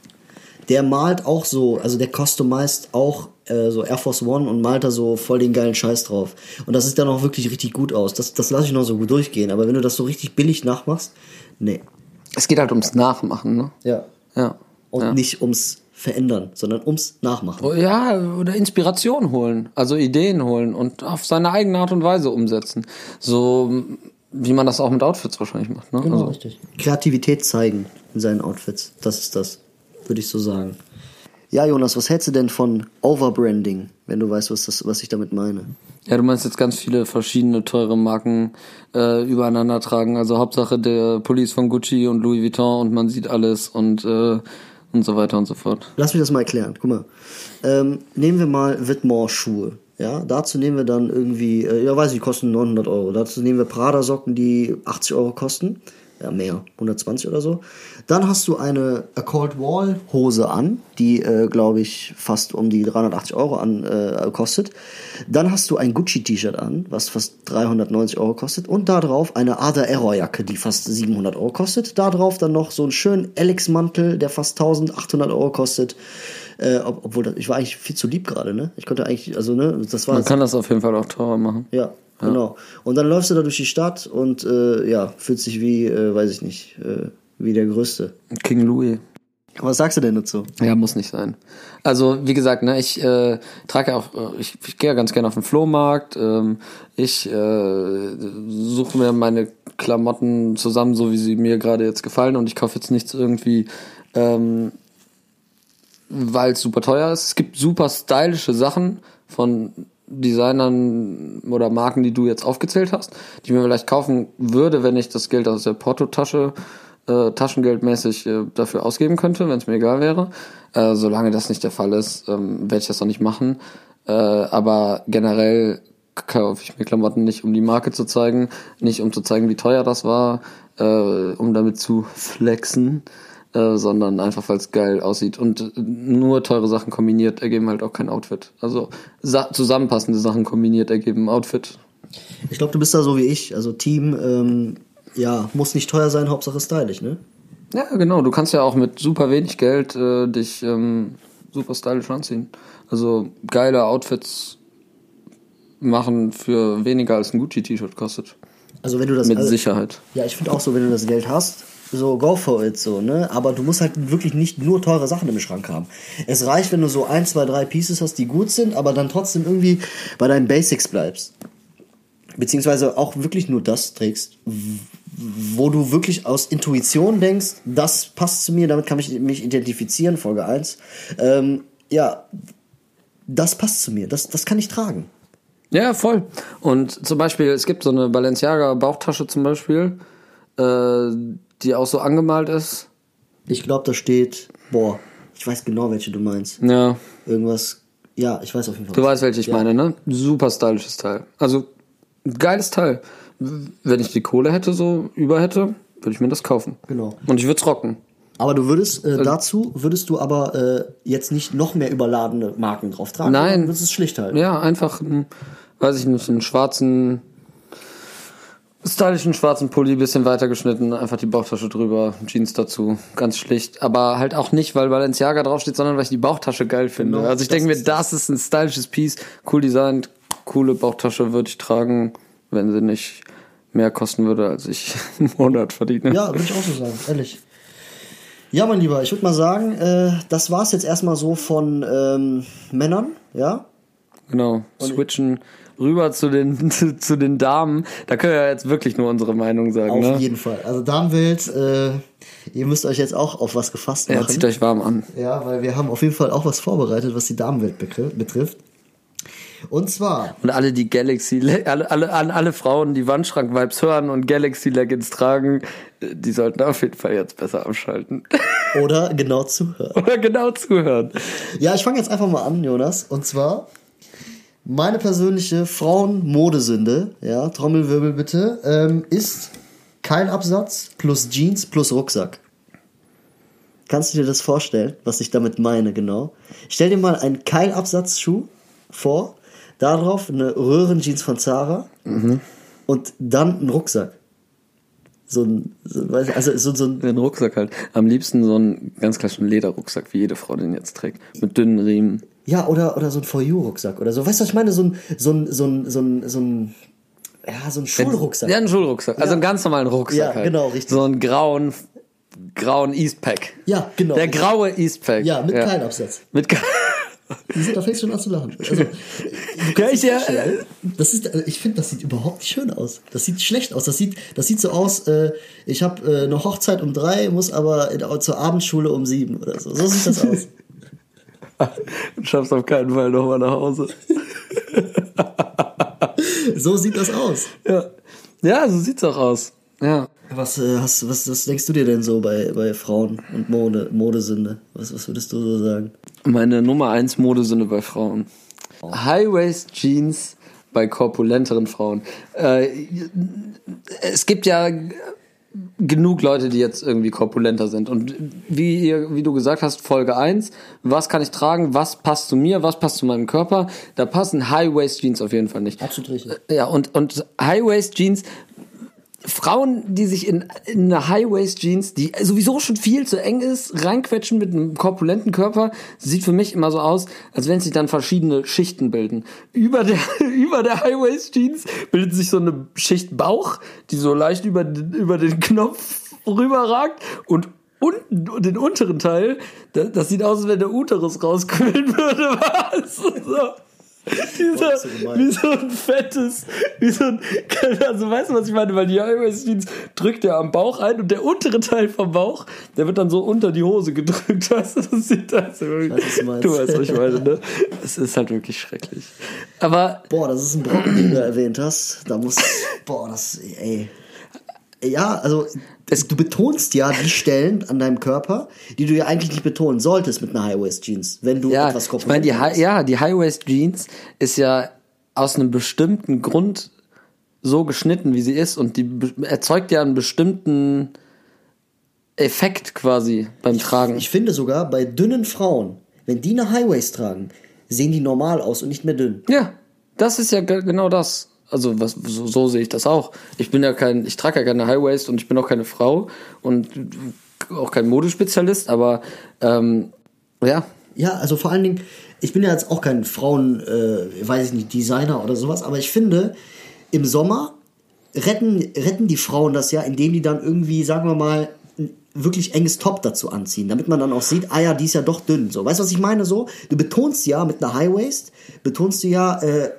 Der malt auch so, also der customized auch äh, so Air Force One und malt da so voll den geilen Scheiß drauf. Und das sieht dann auch wirklich richtig gut aus. Das, das lasse ich noch so gut durchgehen. Aber wenn du das so richtig billig nachmachst, nee. Es geht halt ums Nachmachen, ne? Ja. Ja. Und ja. nicht ums Verändern, sondern ums Nachmachen. Oh, Ja, oder Inspiration holen, also Ideen holen und auf seine eigene Art und Weise umsetzen. So, wie man das auch mit Outfits wahrscheinlich macht. Ne? Genau, also, richtig. Kreativität zeigen in seinen Outfits. Das ist das, würde ich so sagen. Ja, Jonas, was hältst du denn von Overbranding, wenn du weißt, was, das, was ich damit meine? Ja, du meinst jetzt ganz viele verschiedene teure Marken äh, übereinander tragen. Also Hauptsache der Police von Gucci und Louis Vuitton und man sieht alles und äh, und so weiter und so fort. Lass mich das mal erklären. Guck mal. Ähm, nehmen wir mal Vetements-Schuhe. Ja, dazu nehmen wir dann irgendwie, äh, ja, weiß ich, die kosten 900 Euro. Dazu nehmen wir Prada-Socken, die 80 Euro kosten. Ja, mehr, 120 oder so. Dann hast du eine A Cold Wall Hose an, die, äh, glaube ich, fast um die 380 Euro an, äh, kostet. Dann hast du ein Gucci-T-Shirt an, was fast 390 Euro kostet. Und da drauf eine Other Error Jacke, die fast 700 Euro kostet. Da drauf dann noch so einen schönen Alex-Mantel, der fast 1800 Euro kostet. Äh, ob, obwohl, das, ich war eigentlich viel zu lieb gerade, ne? Ich konnte eigentlich, also, ne, das war. Man kann das auf jeden Fall auch teurer machen. Ja, genau. Und dann läufst du da durch die Stadt und äh, ja, fühlst dich wie, äh, weiß ich nicht, äh, wie der Größte. King Louis. Was sagst du denn dazu? Ja, muss nicht sein. Also wie gesagt, ne, ich äh, trage auch, äh, ich, ich gehe ja ganz gerne auf den Flohmarkt. Ähm, ich äh, suche mir meine Klamotten zusammen, so wie sie mir gerade jetzt gefallen, und ich kaufe jetzt nichts irgendwie, ähm, weil es super teuer ist. Es gibt super stylische Sachen von Designern oder Marken, die du jetzt aufgezählt hast, die ich mir vielleicht kaufen würde, wenn ich das Geld aus der Portotasche äh, taschengeldmäßig äh, dafür ausgeben könnte, wenn es mir egal wäre. Äh, solange das nicht der Fall ist, ähm, werde ich das noch nicht machen. Äh, aber generell kaufe ich mir Klamotten nicht, um die Marke zu zeigen, nicht um zu zeigen, wie teuer das war, äh, um damit zu flexen, äh, sondern einfach, weil es geil aussieht. Und nur teure Sachen kombiniert ergeben halt auch kein Outfit. Also sa zusammenpassende Sachen kombiniert ergeben Outfit. Ich glaube, du bist da so wie ich. Also Team, ähm, ja, muss nicht teuer sein, Hauptsache stylisch, ne? Ja, genau. Du kannst ja auch mit super wenig Geld äh, dich ähm, super stylisch anziehen. Also geile Outfits machen für weniger als ein Gucci-T-Shirt kostet. Also wenn du das Mit also, Sicherheit. Ja, ich finde auch so, wenn du das Geld hast, so go for it, so, ne? Aber du musst halt wirklich nicht nur teure Sachen im Schrank haben. Es reicht, wenn du so ein, zwei, drei Pieces hast, die gut sind, aber dann trotzdem irgendwie bei deinen Basics bleibst. Beziehungsweise auch wirklich nur das trägst, wo du wirklich aus Intuition denkst, das passt zu mir, damit kann ich mich identifizieren, Folge 1. Ähm, ja, das passt zu mir, das, das kann ich tragen. Ja, voll. Und zum Beispiel, es gibt so eine Balenciaga Bauchtasche zum Beispiel, äh, die auch so angemalt ist. Ich glaube, da steht, boah, ich weiß genau, welche du meinst. Ja. Irgendwas, ja, ich weiß auf jeden Fall. Du weißt, welche ich Ja. meine, ne? Super stylisches Teil. Also, geiles Teil. Wenn ich die Kohle hätte, so über hätte, würde ich mir das kaufen. Genau. Und ich würde es rocken. Aber du würdest äh, dazu, würdest du aber äh, jetzt nicht noch mehr überladene Marken drauf tragen? Nein. Würdest es schlicht halten? Ja, einfach, weiß ich nicht, einen schwarzen, stylischen schwarzen Pulli, bisschen weiter geschnitten, einfach die Bauchtasche drüber, Jeans dazu, ganz schlicht. Aber halt auch nicht, weil Balenciaga draufsteht, sondern weil ich die Bauchtasche geil finde. Genau, also ich denke mir, das ist ein stylisches Piece, cool designt, coole Bauchtasche würde ich tragen, wenn sie nicht mehr kosten würde, als ich im Monat verdiene. Ja, würde ich auch so sagen, ehrlich. Ja, mein Lieber, ich würde mal sagen, äh, das war's jetzt erstmal so von ähm, Männern, ja? Genau, switchen rüber zu den, zu, zu den Damen. Da können wir ja jetzt wirklich nur unsere Meinung sagen. Auf ne? jeden Fall. Also Damenwelt, äh, ihr müsst euch jetzt auch auf was gefasst machen. Ja, zieht euch warm an. Ja, weil wir haben auf jeden Fall auch was vorbereitet, was die Damenwelt betrifft. Und zwar, Und alle, die Galaxy, alle, alle, alle, alle Frauen, die Wandschrank-Vibes hören und Galaxy-Leggings tragen, äh, die sollten auf jeden Fall jetzt besser abschalten. oder genau zuhören. Oder genau zuhören. Ja, ich fange jetzt einfach mal an, Jonas. Und zwar meine persönliche Frauen-Modesünde, ja, Trommelwirbel bitte, ähm, ist Keilabsatz plus Jeans plus Rucksack. Kannst du dir das vorstellen, was ich damit meine, genau? Stell dir mal einen Keilabsatzschuh vor, darauf eine Röhrenjeans von Zara und dann einen Rucksack. So ein, so, also so, so ein, Den Rucksack halt. Am liebsten so einen ganz klassischen Lederrucksack, wie jede Frau den jetzt trägt. Mit dünnen Riemen. Ja, oder, oder so ein For You-Rucksack oder so. Weißt du, was ich meine? So ein, so ein, so ein, so ein, so ein, ja, so ein Schulrucksack. Ja, einen Schulrucksack. Also einen ganz normalen Rucksack Ja, halt. genau, richtig. So einen grauen, grauen Eastpack. Ja, genau. Der graue Eastpack. Ja, mit Keilabsatz. Mit Ke Da fängst du schon an zu lachen. Also, Ja, ich, ja, das ist, also ich finde, das sieht überhaupt nicht schön aus. Das sieht schlecht aus. Das sieht, das sieht so aus, äh, ich habe äh, eine Hochzeit um drei, muss aber in, zur Abendschule um sieben oder so. So sieht das aus. du schaffst auf keinen Fall nochmal nach Hause. So sieht das aus. Ja. ja, so sieht's auch aus. Ja. Was, äh, hast, was, was denkst du dir denn so bei, bei Frauen und Mode, Modesünde? Was, was würdest du so sagen? Meine Nummer eins Modesünde bei Frauen. High-Waist Jeans bei korpulenteren Frauen. Äh, es gibt ja genug Leute, die jetzt irgendwie korpulenter sind. Und wie, ihr, wie du gesagt hast, Folge 1, was kann ich tragen, was passt zu mir, was passt zu meinem Körper, da passen High-Waist-Jeans auf jeden Fall nicht. Absolut richtig. Ja, und, und High-Waist-Jeans, Frauen, die sich in, in eine High-Waist-Jeans, die sowieso schon viel zu eng ist, reinquetschen mit einem korpulenten Körper, sieht für mich immer so aus, als wenn sich dann verschiedene Schichten bilden. Über der, über der High-Waist-Jeans bildet sich so eine Schicht Bauch, die so leicht über, den- über den Knopf rüberragt und unten, den unteren Teil, das, das sieht aus, als wenn der Uterus rausquillen würde, was? So. Dieser, so wie so ein fettes, wie so ein, also weißt du, was ich meine? Weil die Highways Jeans drückt ja am Bauch ein und der untere Teil vom Bauch, der wird dann so unter die Hose gedrückt, weißt du? Das sieht also wirklich, was du du weißt, was ich meine, ne? Es ist halt wirklich schrecklich. Aber, Boah, das ist ein Brocken, den du erwähnt hast. Da muss, boah, das, ey. Ja, also es, du betonst ja die Stellen an deinem Körper, die du ja eigentlich nicht betonen solltest mit einer High-Waist-Jeans, wenn du ja, etwas ich meine, die, Hi- ja, die High-Waist Jeans ist ja aus einem bestimmten Grund so geschnitten, wie sie ist und die erzeugt ja einen bestimmten Effekt quasi beim Tragen. Ich finde sogar bei dünnen Frauen, wenn die eine High-Waist tragen, sehen die normal aus und nicht mehr dünn. Ja, das ist ja ge- genau das. Also was, so, so sehe ich das auch. Ich bin ja kein, ich trage ja keine High und ich bin auch keine Frau und auch kein Modespezialist, aber ähm, ja, Ja, also vor allen Dingen, ich bin ja jetzt auch kein Frauen, äh, weiß ich nicht, Designer oder sowas, aber ich finde, im Sommer retten, retten die Frauen das ja, indem die dann irgendwie, sagen wir mal, ein wirklich enges Top dazu anziehen, damit man dann auch sieht, ah ja, die ist ja doch dünn. So, weißt du, was ich meine? So, du betonst ja mit einer High Waist, betonst du ja äh,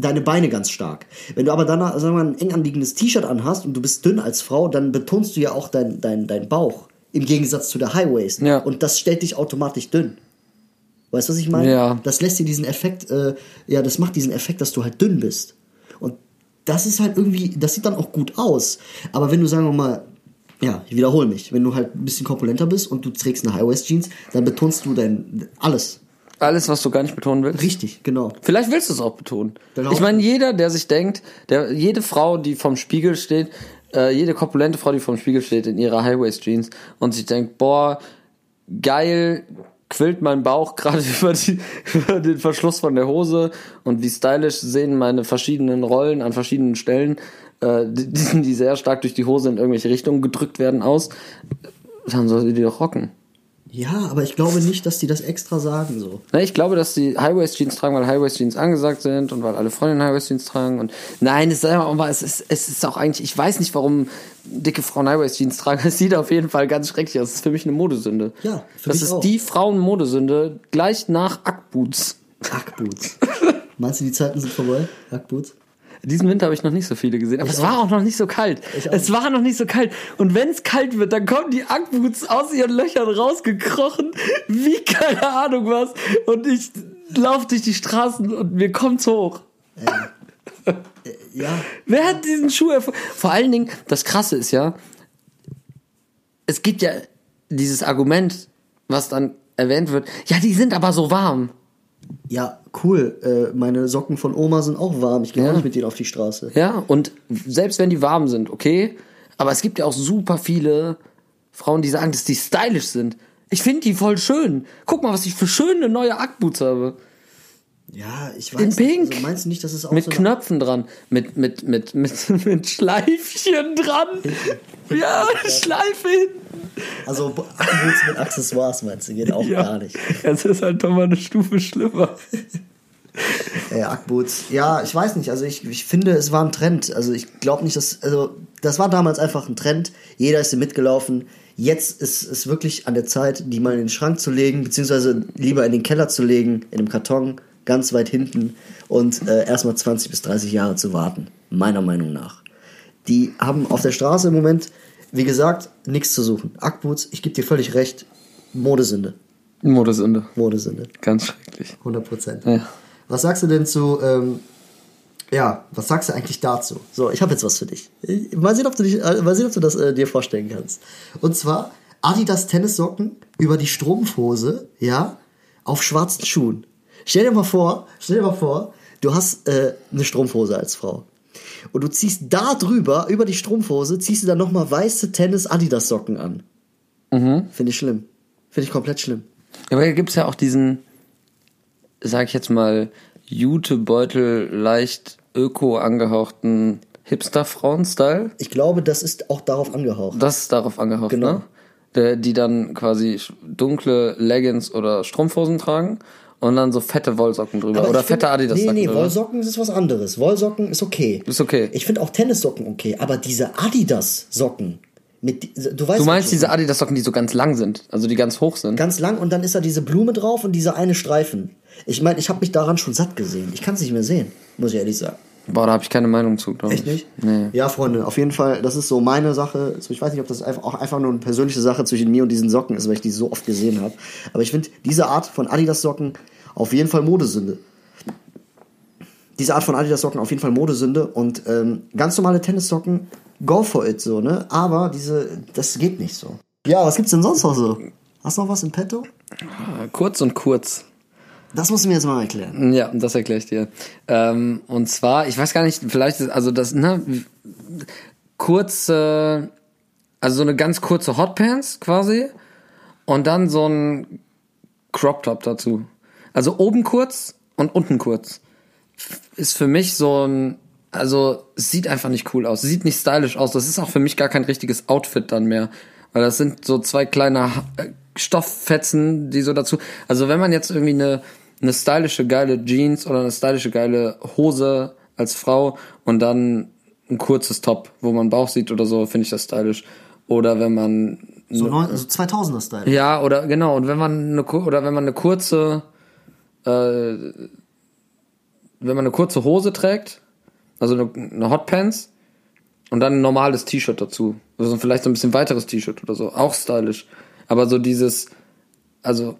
deine Beine ganz stark. Wenn du aber dann, sagen wir mal, ein eng anliegendes T-Shirt anhast und du bist dünn als Frau, dann betonst du ja auch dein, dein, dein Bauch. Im Gegensatz zu der High Waist. Ja. Und das stellt dich automatisch dünn. Weißt du, was ich meine? Ja. Das lässt dir diesen Effekt, äh, ja, das macht diesen Effekt, dass du halt dünn bist. Und das ist halt irgendwie, das sieht dann auch gut aus. Aber wenn du, sagen wir mal, ja, ich wiederhole mich, wenn du halt ein bisschen korpulenter bist und du trägst eine High-Waist-Jeans, dann betonst du dein, alles. Alles, was du gar nicht betonen willst. Richtig, genau. Vielleicht willst du es auch betonen. Dann Ich meine, jeder, der sich denkt, der, jede Frau, die vorm Spiegel steht, äh, jede korpulente Frau, die vorm Spiegel steht in ihrer High-Waist-Jeans und sich denkt, boah, geil, quillt mein Bauch gerade über, die, über den Verschluss von der Hose und wie stylisch sehen meine verschiedenen Rollen an verschiedenen Stellen, äh, die, die die sehr stark durch die Hose in irgendwelche Richtungen gedrückt werden, aus. Dann soll sie die doch rocken. Ja, aber ich glaube nicht, dass die das extra sagen so. Ne, ich glaube, dass die High-Waist-Jeans tragen, weil High-Waist-Jeans angesagt sind und weil alle Freundinnen High-Waist-Jeans tragen. Und nein, es ist, aber es ist, es ist auch eigentlich, ich weiß nicht, warum dicke Frauen High-Waist-Jeans tragen. Es sieht auf jeden Fall ganz schrecklich aus. Das ist für mich eine Modesünde. Ja, für Das mich ist auch. die Frauen-Modesünde gleich nach Ackboots. Hackboots. Meinst du, die Zeiten sind vorbei? Hackboots? Diesen Winter habe ich noch nicht so viele gesehen, aber es war auch noch nicht so kalt. Ich auch Es war noch nicht so kalt. Und wenn es kalt wird, dann kommen die Ackboots aus ihren Löchern rausgekrochen, wie keine Ahnung was. Und ich laufe durch die Straßen und mir kommt's hoch. Ja, Wer hat diesen Schuh erfunden? Vor allen Dingen, das Krasse ist ja, es gibt ja dieses Argument, was dann erwähnt wird, ja, die sind aber so warm. Ja, cool. Äh, meine Socken von Oma sind auch warm. Ich gehe Ja. auch nicht mit denen auf die Straße. Ja, und selbst wenn die warm sind, okay, aber es gibt ja auch super viele Frauen, die sagen, dass die stylisch sind. Ich finde die voll schön. Guck mal, was ich für schöne neue Ackboots habe. Ja, ich weiß In nicht. Pink. Also meinst du nicht, dass es auch Mit so Knöpfen dran, mit, mit, mit, mit, mit Schleifchen dran. Ja, Schleife hinten. Also Akkubots mit Accessoires meinst du, geht auch gar nicht. Das ist halt doch mal eine Stufe schlimmer. Äh, Ackboots. Ja, ich weiß nicht. Also ich, ich finde, es war ein Trend. Also ich glaube nicht, dass. Also das war damals einfach ein Trend. Jeder ist mitgelaufen. jetzt ist es wirklich an der Zeit, die mal in den Schrank zu legen, beziehungsweise lieber in den Keller zu legen, in einem Karton, ganz weit hinten und äh, erstmal 20 bis 30 Jahre zu warten, meiner Meinung nach. Die haben auf der Straße im Moment, wie gesagt, nichts zu suchen. Ackboots, ich gebe dir völlig recht, Modesünde. Modesünde. Modesünde. Ganz schrecklich. 100 Prozent. Ja. Was sagst du denn zu, ähm, ja, was sagst du eigentlich dazu? So, ich habe jetzt was für dich. Ich- Mal sehen, ob du, dich, äh, mal sehen, ob du das äh, dir vorstellen kannst. Und zwar Adidas Tennissocken über die Strumpfhose, ja, auf schwarzen Schuhen. Stell dir mal vor, stell dir mal vor, du hast äh, eine Strumpfhose als Frau. Und du ziehst da drüber, über die Strumpfhose, ziehst du dann nochmal weiße Tennis-Adidas-Socken an. Finde ich schlimm. Finde ich komplett schlimm. Aber hier gibt's ja auch diesen, sag ich jetzt mal, Jutebeutel leicht öko angehauchten Hipster-Frauen-Style. Ich glaube, das ist auch darauf angehaucht. Das ist darauf angehaucht, Genau. ne? Die dann quasi dunkle Leggings oder Strumpfhosen tragen und dann so fette Wollsocken drüber. Aber oder ich find- fette Adidas-Socken Nee, nee, drüber. Wollsocken ist was anderes. Wollsocken ist okay. Ist okay. Ich finde auch Tennissocken okay, aber diese Adidas-Socken mit, du weißt Du meinst diese. Adidas-Socken, die so ganz lang sind, also die ganz hoch sind? ganz lang und dann ist da diese Blume drauf und dieser eine Streifen. Ich meine, ich habe mich daran schon satt gesehen. Ich kann es nicht mehr sehen, muss ich ehrlich sagen. Boah, da habe ich keine Meinung zu, glaube ich. Echt nicht? Nee. Ja, Freunde, auf jeden Fall, das ist so meine Sache. Also ich weiß nicht, ob das einfach, auch einfach nur eine persönliche Sache zwischen mir und diesen Socken ist, weil ich die so oft gesehen habe. Aber ich finde diese Art von Adidas-Socken auf jeden Fall Modesünde. Diese Art von Adidas-Socken auf jeden Fall Modesünde und ähm, ganz normale Tennissocken, go for it so, ne? Aber diese, das geht nicht so. Ja, was gibt's denn sonst noch so? Hast du noch was im Petto? Kurz und kurz. Das musst du mir jetzt mal erklären. Ja, das erkläre ich dir. Ähm, und zwar, ich weiß gar nicht, vielleicht ist, also das, ne, kurze, also so eine ganz kurze Hotpants quasi und dann so ein Crop Top dazu. Also oben kurz und unten kurz. Ist für mich so ein, also sieht einfach nicht cool aus, sieht nicht stylisch aus. Das ist auch für mich gar kein richtiges Outfit dann mehr, weil das sind so zwei kleine äh, Stofffetzen, die so dazu. Also wenn man jetzt irgendwie eine eine stylische geile Jeans oder eine stylische geile Hose als Frau und dann ein kurzes Top, wo man Bauch sieht oder so, finde ich das stylisch. Oder wenn man So, neun, so 2000er-Style. ja, oder genau, und wenn man eine oder wenn man eine kurze äh, wenn man eine kurze Hose trägt, also eine, eine Hotpants und dann ein normales T-Shirt dazu. Also vielleicht so ein bisschen weiteres T-Shirt oder so, auch stylisch. Aber so dieses also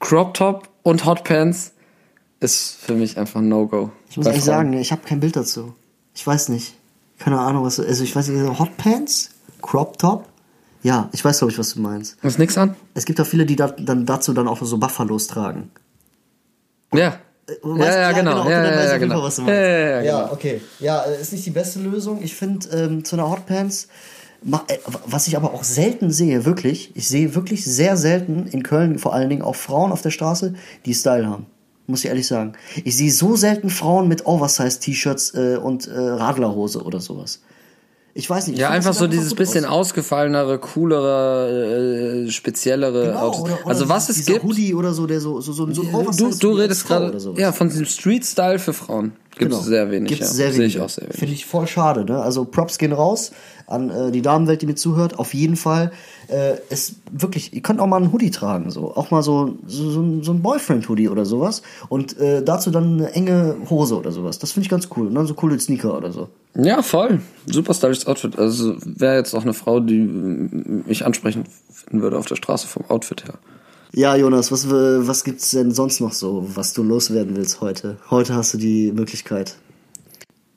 Crop Top und Hotpants ist für mich einfach ein No-Go. Ich muss ehrlich Frauen. sagen, ich habe kein Bild dazu. Ich weiß nicht. Keine Ahnung, was. Also ich weiß nicht, so Hotpants, Crop Top. Ja, ich weiß, glaube ich, was du meinst. Ist nix an? Es gibt auch viele, die da, dann dazu dann auch so Buffalos tragen. Ja. Du Ja, weißt- ja, genau. okay, Ja, dann ja, ja, genau. Fall, was du meinst. Ja, ja, ja, genau. okay. Ja, äh, ist nicht die beste Lösung. Ich finde, ähm, zu einer Hotpants, ma- äh, was ich aber auch selten sehe, wirklich, ich sehe wirklich sehr selten in Köln vor allen Dingen auch Frauen auf der Straße, die Style haben. Muss ich ehrlich sagen. Ich sehe so selten Frauen mit Oversize-T-Shirts äh, und äh, Radlerhose oder sowas. Ich weiß nicht. ich Ja, einfach so dieses bisschen aus. ausgefallenere, coolere, äh, speziellere Genau, Autos. oder, oder also was es gibt, Hoodie oder so, der so, so, so, so ein du, du redest gerade, ja, von diesem Street-Style für Frauen gibt es sehr wenig. Gibt's ja. sehr Sehe wenig. ich auch sehr wenig. Finde ich voll schade. Ne? Also Props gehen raus an äh, die Damenwelt, die mir zuhört. Auf jeden Fall. Äh, es wirklich, ihr könnt auch mal einen Hoodie tragen, so auch mal so so, so, ein- so ein Boyfriend-Hoodie oder sowas und äh, dazu dann eine enge Hose oder sowas. Das finde ich ganz cool. Und dann so coole Sneaker oder so. Ja, voll. Super stylisches Outfit. Also wäre jetzt auch eine Frau, die mm, mich ansprechend finden würde auf der Straße vom Outfit her. Ja, Jonas, was äh, was gibt's denn sonst noch so, was du loswerden willst heute? Heute hast du die Möglichkeit.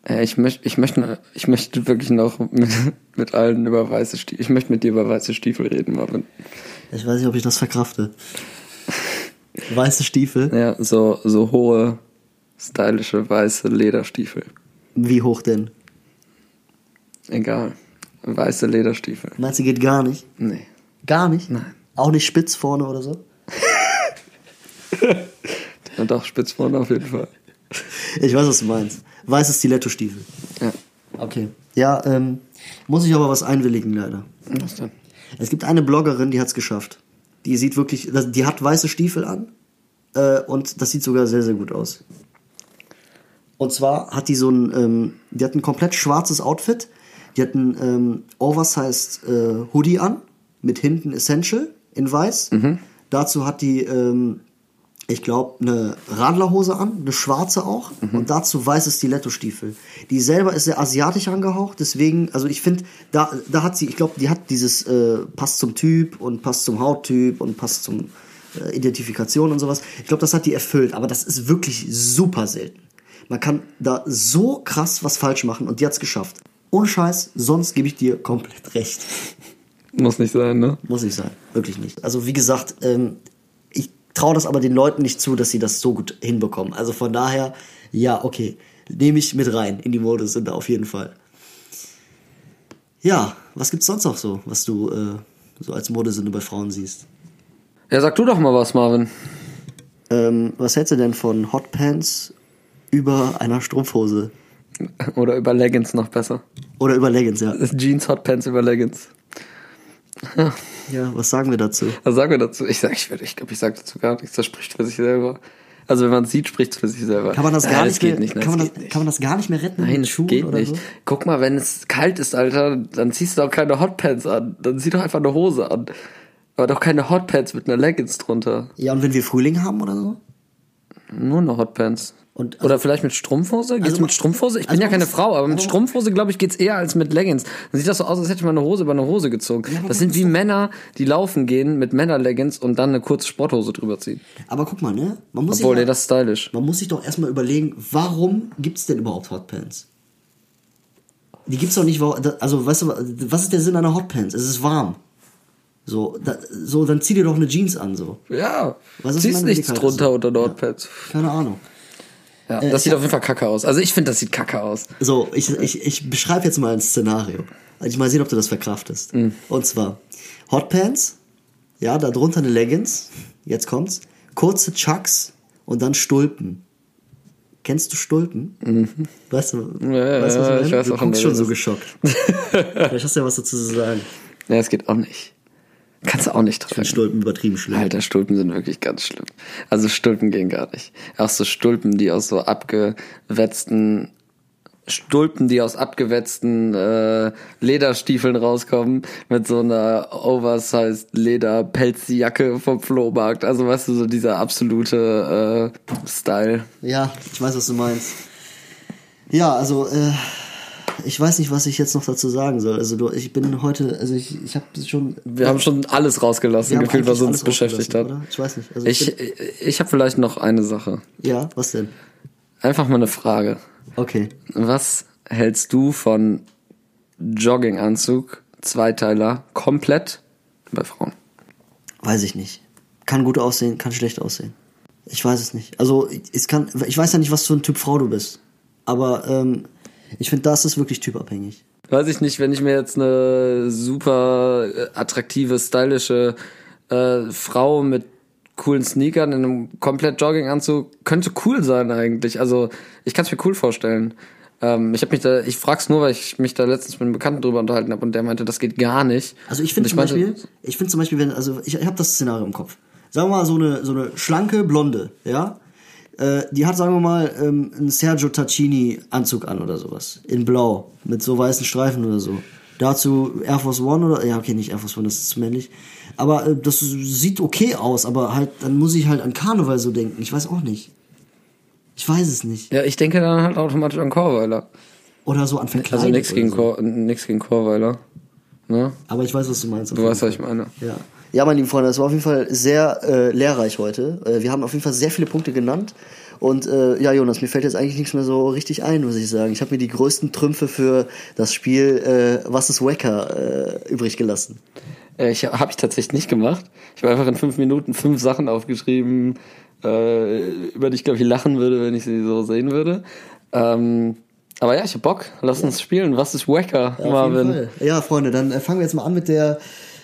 Äh, Ich möchte, ich möchte, ich möchte wirklich noch mit, mit allen über weiße Stiefel. Ich möchte mit dir über weiße Stiefel reden, Marvin. Ich weiß nicht, ob ich das verkrafte. Weiße Stiefel. Ja, so, so hohe, stylische weiße Lederstiefel. Wie hoch denn? Egal. Weiße Lederstiefel. Meinst du, geht gar nicht? Nee. Gar nicht? Nein. Auch nicht spitz vorne oder so? Ja, doch, spitz vorne auf jeden Fall. Ich weiß, was du meinst. Weiße Stiletto-Stiefel. Ja. Okay. Ja, ähm, muss ich aber was einwilligen, leider. Was denn? Es gibt eine Bloggerin, die hat's geschafft. Die sieht wirklich, die hat weiße Stiefel an äh, und das sieht sogar sehr, sehr gut aus. Und zwar hat die so ein, ähm, die hat ein komplett schwarzes Outfit, die hat ein ähm, oversized äh, Hoodie an, mit hinten Essential in weiß. Dazu hat die, ähm, ich glaube, eine Radlerhose an, eine schwarze auch. Und dazu weiße Stiletto-Stiefel. Die selber ist sehr asiatisch angehaucht, deswegen, also ich finde, da, da hat sie, ich glaube, die hat dieses, äh, passt zum Typ und passt zum Hauttyp und passt zum äh, Identifikation und sowas. Ich glaube, das hat die erfüllt, aber das ist wirklich super selten. Man kann da so krass was falsch machen und die hat's geschafft. Ohne Scheiß, sonst gebe ich dir komplett recht. Muss nicht sein, ne? Muss nicht sein, wirklich nicht. Also wie gesagt, ähm, ich traue das aber den Leuten nicht zu, dass sie das so gut hinbekommen. Also von daher, ja, okay, nehme ich mit rein in die Modesünde auf jeden Fall. Ja, was gibt's sonst noch so, was du äh, so als Modesünde bei Frauen siehst? Ja, sag du doch mal was, Marvin. Ähm, was hältst du denn von Hotpants über einer Strumpfhose? Oder über Leggings noch besser. Oder über Leggings, ja. Jeans, Hotpants über Leggings. Ja, was sagen wir dazu? Was sagen wir dazu? Ich sag, ich, würd- ich glaube, ich sag dazu gar nichts. Das spricht für sich selber. Also wenn man es sieht, spricht es für sich selber. Kann man das Nein, gar das nicht mehr, kann, man das das, geht nicht. kann man das gar nicht mehr retten Nein, Schuhen geht oder nicht. so? Guck mal, wenn es kalt ist, Alter, dann ziehst du doch keine Hotpants an. Dann zieh doch einfach eine Hose an. Aber doch keine Hotpants mit einer Leggings drunter. Ja, und wenn wir Frühling haben oder so? Nur eine Hotpants. Und, also- Oder vielleicht mit Strumpfhose? Geht's Also mit Strumpfhose? Ich bin also ja man keine Frau, aber mit also- Strumpfhose, glaube ich, geht's eher als mit Leggings. Dann sieht das so aus, als hätte man eine Hose über eine Hose gezogen. aber das sind wie Männer, die laufen gehen mit Männerleggings und dann eine kurze Sporthose drüber ziehen. Aber guck mal, ne? Man muss, Obwohl, sich mal, das ist stylisch. man muss sich doch erstmal überlegen, warum gibt's denn überhaupt Hotpants? Die gibt's doch nicht, also weißt du, was ist der Sinn einer Hotpants? Es ist warm. So, da, so dann zieh dir doch eine Jeans an, so. Ja, Was ist ziehst nichts drunter unter der Hotpants. Keine Ahnung. Ja, Äh, das ich sieht auf jeden Fall kacke aus. Also ich finde, das sieht kacke aus. So, ich, ich, ich beschreibe jetzt mal ein Szenario. Ich mal sehen, ob du das verkraftest. Und zwar Hotpants, ja, darunter eine Leggings, jetzt kommt's, kurze Chucks und dann Stulpen. Kennst du Stulpen? Weißt du, Mhm. Ja, weißt was ja, ich ich meine? weiß du guckst schon so geschockt. Vielleicht hast du ja was dazu zu sagen. Ja, es geht auch nicht. Kannst du auch nicht Ich drin. finde Stulpen übertrieben schlimm. Alter, Stulpen sind wirklich ganz schlimm. Also Stulpen gehen gar nicht. Auch so Stulpen, die aus so abgewetzten Stulpen, die aus abgewetzten äh, Lederstiefeln rauskommen, mit so einer oversized Leder-Pelzjacke vom Flohmarkt. Also weißt du, so dieser absolute äh, Style. Ja, ich weiß, was du meinst. Ja, also, äh, ich weiß nicht, was ich jetzt noch dazu sagen soll. Also, du, ich bin heute, also ich, ich habe schon. Wir haben schon alles rausgelassen, gefühlt, was uns beschäftigt hat. oder? Ich weiß nicht. Also ich, Ich, ich habe vielleicht noch eine Sache. ja, was denn? Einfach mal eine Frage. Okay. Was hältst du von Jogginganzug, Zweiteiler, komplett bei Frauen? Weiß ich nicht. Kann gut aussehen, kann schlecht aussehen. Ich weiß es nicht. Also es kann, ich weiß ja nicht, was für ein Typ Frau du bist. Aber ähm, ich finde, das ist wirklich typabhängig. Weiß ich nicht, wenn ich mir jetzt eine super äh, attraktive, stylische äh, Frau mit coolen Sneakern in einem komplett Jogginganzug könnte cool sein eigentlich. Also ich kann es mir cool vorstellen. Ähm, ich habe mich da, ich frag's nur, weil ich mich da letztens mit einem Bekannten drüber unterhalten habe und der meinte, das geht gar nicht. Also ich finde zum meinte, Beispiel, ich finde zum Beispiel, wenn, also ich, ich habe das Szenario im Kopf. Sagen wir mal so eine so eine schlanke Blonde, ja. Äh, die hat, sagen wir mal, ähm, einen Sergio Tacchini Anzug an oder sowas. In Blau. Mit so weißen Streifen oder so. Dazu Air Force One oder, ja, okay, nicht Air Force One, das ist zu männlich. Aber äh, das sieht okay aus, aber halt, dann muss ich halt an Karneval so denken. Ich weiß auch nicht. Ich weiß es nicht. Ja, ich denke dann halt automatisch an Chorweiler. Oder so an Verkleidung. Also nichts gegen, so. Chor, nix gegen Chorweiler. Ne? Aber ich weiß, was du meinst. Du weißt, was ich meine. Ja. Ja, meine lieben Freunde, das war auf jeden Fall sehr äh, lehrreich heute. Äh, wir haben auf jeden Fall sehr viele Punkte genannt. Und äh, ja, Jonas, mir fällt jetzt eigentlich nichts mehr so richtig ein, muss ich sagen. Ich habe mir die größten Trümpfe für das Spiel äh, Was ist Wacker äh, übrig gelassen. Äh, Ich habe ich tatsächlich nicht gemacht. Ich habe einfach in fünf Minuten fünf Sachen aufgeschrieben, äh, über die ich glaube ich lachen würde, wenn ich sie so sehen würde. Ähm, aber ja, ich hab Bock. Lass uns spielen. Was ist Wacker, Ja, Marvin? Ja, Freunde, dann äh, fangen wir jetzt mal an mit der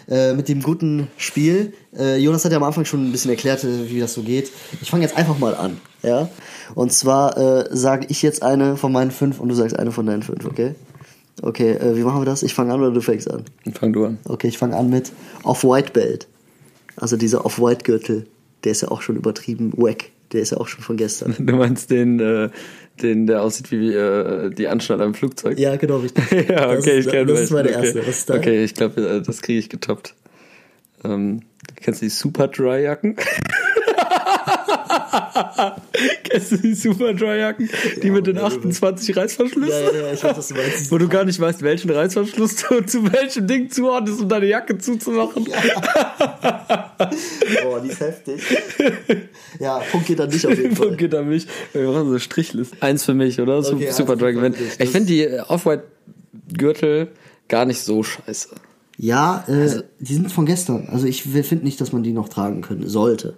äh, mit dem guten Spiel. Äh, Jonas hat ja am Anfang schon ein bisschen erklärt, äh, wie das so geht. Ich fange jetzt einfach mal an, ja. Und zwar äh, sage ich jetzt eine von meinen fünf und du sagst eine von deinen fünf, okay? Okay, äh, wie machen wir das? Ich fange an oder du fängst an? Fang du an. Okay, ich fange an mit Off-White Belt. Also dieser Off-White Gürtel, der ist ja auch schon übertrieben wack. Der ist ja auch schon von gestern. Du meinst den, äh, den, der aussieht wie äh, die Anschnall am Flugzeug? Ja, genau, richtig. ja, Das okay, ist- ich kenne Das ist meine okay. erste. Was ist? Okay, ich glaube, das kriege ich getoppt. ähm, kennst du die Super Dry Jacken? Kennst du die Super Dry Jacken? Die mit den 28 Reißverschlüssen? Ja, ja, ja, ich weiß, was du meinst. Wo du gar nicht weißt, welchen Reißverschluss du zu welchem Ding zuordnest, um deine Jacke zuzumachen. Boah, die ist heftig. Ja, Punkt geht an dich auf jeden Fall. Punkt geht an mich. Wir machen so Strichlist. Eins für mich, oder? Okay, Super eins Dry für gewinnt. Ich finde die äh, Off-White Gürtel gar nicht so scheiße. Ja, äh, die sind von gestern. Also ich finde nicht, dass man die noch tragen können sollte.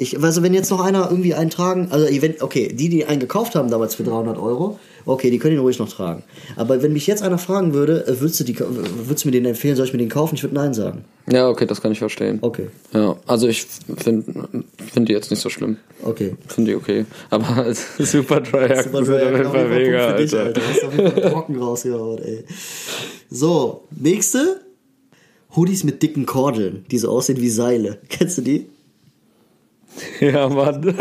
Ich, also wenn jetzt noch einer irgendwie einen tragen, also wenn, okay, die, die einen gekauft haben damals für 300 Euro, okay, die können ihn ruhig noch tragen. Aber wenn mich jetzt einer fragen würde, äh, würdest du, die, würdest du mir den empfehlen, soll ich mir den kaufen? Ich würde Nein sagen. Ja, okay, das kann ich verstehen. Okay, Ja, also ich finde find die jetzt nicht so schlimm. okay. Finde die okay. Aber Super Dry Super sind auf jeden Fall mega, für dich, Alter. Alter. Hast auf jeden Fall trocken rausgehauen, ey. So, nächste. Hoodies mit dicken Kordeln, die so aussehen wie Seile. Kennst du die? Ja, Mann.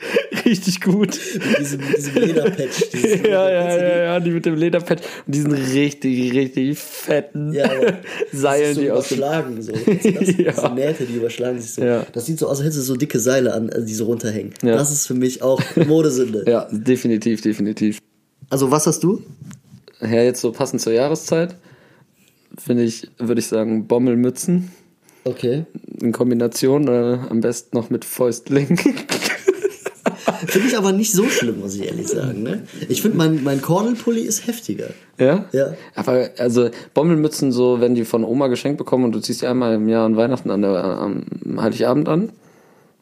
Richtig gut. Mit diesem, mit diesem Lederpatch. Ja, ja, ja, ja, die mit dem Lederpad und diesen richtig, richtig fetten Ja, Seilen, das so die aus überschlagen so. Du das? Ja. Diese Nähte, die überschlagen sich so. Ja. Das sieht so aus, als hättest du so dicke Seile an, äh, die so runterhängen. Ja. Das ist für mich auch Modesünde. Ja, definitiv, definitiv. Also was hast du? Ja, jetzt so passend zur Jahreszeit finde ich, würde ich sagen, Bommelmützen Okay. in Kombination, äh, am besten noch mit Fäustlingen. Finde ich aber nicht so schlimm, muss ich ehrlich sagen. Ne? Ich finde, mein, mein Kordelpulli ist heftiger. ja? Ja. Aber also Bommelmützen so, wenn die von Oma geschenkt bekommen und du ziehst die einmal im Jahr an Weihnachten an der, am Heiligabend an,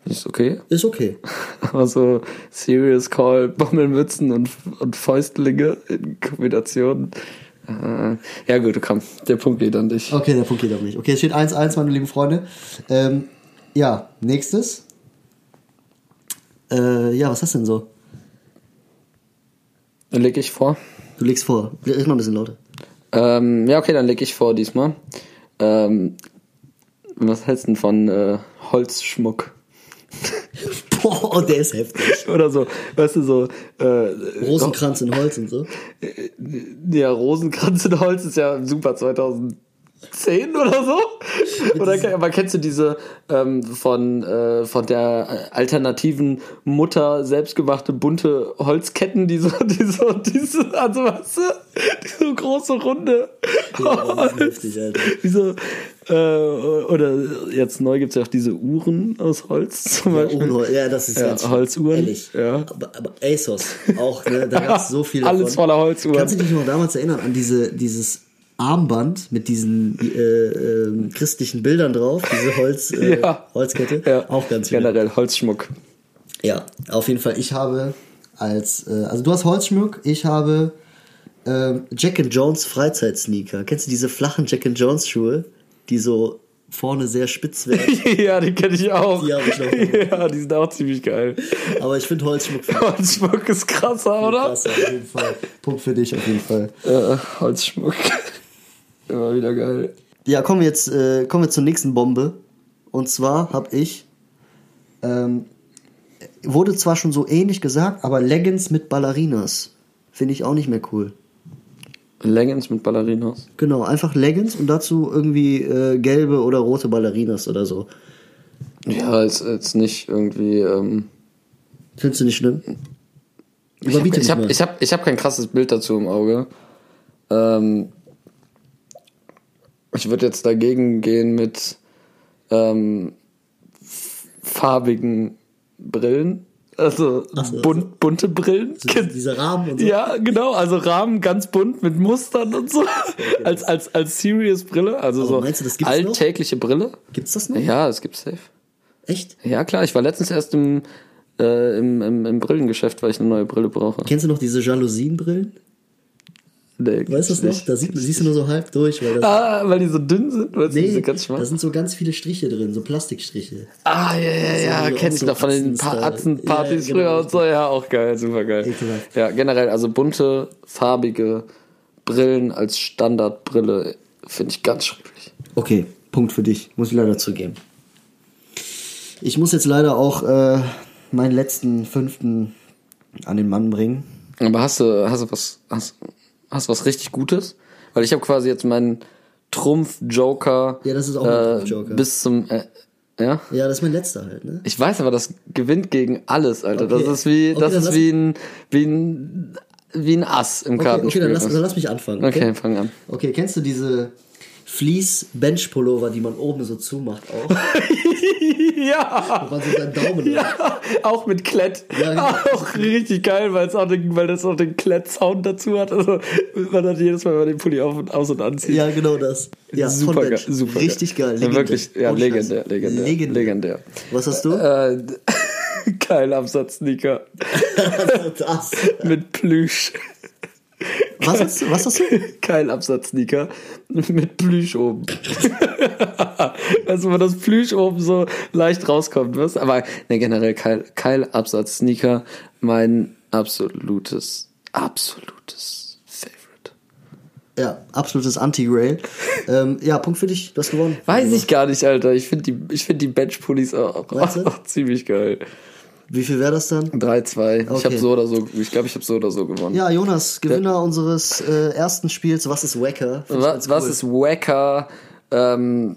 ich okay. Ist okay. Aber so Serious Call, Bommelmützen und, und Fäustlinge in Kombination. Ja gut, komm, der Punkt geht an dich. Okay, der Punkt geht auf mich. Okay, es steht 1-1, meine lieben Freunde. Ähm, ja, nächstes. Äh, ja, was hast du denn so? Dann leg ich vor. Du legst vor. Red mal ein bisschen lauter. Ähm, ja, okay, dann leg ich vor diesmal. Ähm, was hältst du denn von äh, Holzschmuck? Boah, der ist heftig. Oder so, weißt du, so äh, Rosenkranz in Holz und so. Ja, Rosenkranz in Holz ist ja super 2010 oder so. Oder aber kennst du diese ähm, von, äh, von der alternativen Mutter selbstgemachte bunte Holzketten, die so, die so, diese, also weißt du, die so große Runde. Ja, die heftig, Alter. Wie so, äh, oder jetzt neu gibt's ja auch diese Uhren aus Holz zum Beispiel. Unhol ja, das ist Ja, ganz. Holzuhren, Ehrlich. ja. Aber, aber ASOS auch, ne? Da gab es so viele Alles davon. voller Holzuhren. Kannst du dich noch damals erinnern an diese, dieses Armband mit diesen äh, ähm, christlichen Bildern drauf, diese Holz, äh, Ja. Holzkette? Ja, Auch ganz viele. Generell Holzschmuck. Ja, auf jeden Fall. Ich habe als, äh, also du hast Holzschmuck, ich habe ähm, Jack and Jones Freizeitsneaker. Kennst du diese flachen Jack and Jones Schuhe, die so vorne sehr spitz werden? ja, die kenne ich auch. Die hab ich noch. Ja, die sind auch ziemlich geil. Aber ich finde Holzschmuck viel Holzschmuck ist krasser, oder? krasser, auf jeden Fall. Punkt für dich auf jeden Fall. Holzschmuck. Immer wieder geil. Ja, kommen wir jetzt äh, kommen wir zur nächsten Bombe. Und zwar habe ich ähm, wurde zwar schon so ähnlich gesagt, aber Leggings mit Ballerinas finde ich auch nicht mehr cool. Leggings mit Ballerinas. Genau, einfach Leggings und dazu irgendwie äh, gelbe oder rote Ballerinas oder so. Ja, ist jetzt nicht irgendwie. Ähm, Findest du nicht schlimm? ich habe Überbiete ich hab, ich hab, ich hab kein krasses Bild dazu im Auge. Ähm, ich würde jetzt dagegen gehen mit ähm, farbigen Brillen. Also so, bunt, bunte Brillen. So diese Rahmen und so. Ja, genau, also Rahmen ganz bunt mit Mustern und so. als, als, als Serious Brille, also Aber so meinst du, das gibt's noch? alltägliche Brille. Gibt's das noch? Ja, es gibt safe. Echt? Ja, klar, ich war letztens erst im, äh, im, im, im Brillengeschäft, weil ich eine neue Brille brauche. Kennst du noch diese Jalousienbrillen? Nee, Weißt du das noch? Da sieht, siehst du nur so halb durch, weil das. Ah, weil die so dünn sind, weil nee, so ganz schmal. da sind so ganz viele Striche drin, so Plastikstriche. Ah, ja, ja, ja, du so doch von den Pa-. Atzenpartys Ja, früher genau. und so, ja, auch geil, super geil. Ekelhaft. Ja, generell, also bunte, farbige Brillen als Standardbrille finde ich ganz schrecklich. Okay, Punkt für dich. Muss ich leider zugeben. Ich muss jetzt leider auch äh, meinen letzten fünften an den Mann bringen. Aber hast du, hast du was, hast, hast was richtig Gutes? Weil ich habe quasi jetzt meinen Trumpf Joker. Ja, das ist auch ein äh, Trumpf-Joker. Bis zum äh, ja. Ja, das ist mein letzter halt, ne? Ich weiß aber, das gewinnt gegen alles, Alter. Okay. Das ist wie Okay, das ist wie ein wie ein wie ein Ass im Okay, Kartenspiel. okay dann, lass, dann lass mich anfangen. okay, fang an. Okay, kennst du diese Fleece-Bench-Pullover, die man oben so zumacht auch? ja. Wo man so seinen Daumen Ja, auch mit Klett. Ja. Auch richtig geil, weil es auch den, weil das auch den Klett-Sound dazu hat. Also man hat jedes Mal, wenn man den Pulli auf und aus und anzieht. Ja, genau das. Ja, super geil, super Richtig geil. Legendär. wirklich, ja, legendär, legendär, legendär. legendär. Was hast du? Äh, geil Absatz-Sneaker das. mit Plüsch. Was hast du? Was hast du? Keil Absatz-Sneaker mit Plüsch oben. also, wo das Plüsch oben so leicht rauskommt, was? Aber ne, generell Keil, Keil Absatz-Sneaker, mein absolutes, absolutes Favorite. Ja, absolutes Anti-Grail. ähm, ja, Punkt für dich. Du hast gewonnen. Weiß ich gar nicht, Alter. Ich finde die, ich find die Bench-Pullis auch, auch ziemlich geil. Wie viel wäre das dann? 3-2. Ich Okay. habe so oder so, ich glaube, ich habe so oder so gewonnen. Ja, Jonas, Gewinner unseres äh, ersten Spiels. Was ist Wacker? Ich was, ganz was cool. ist Wacker? Ähm,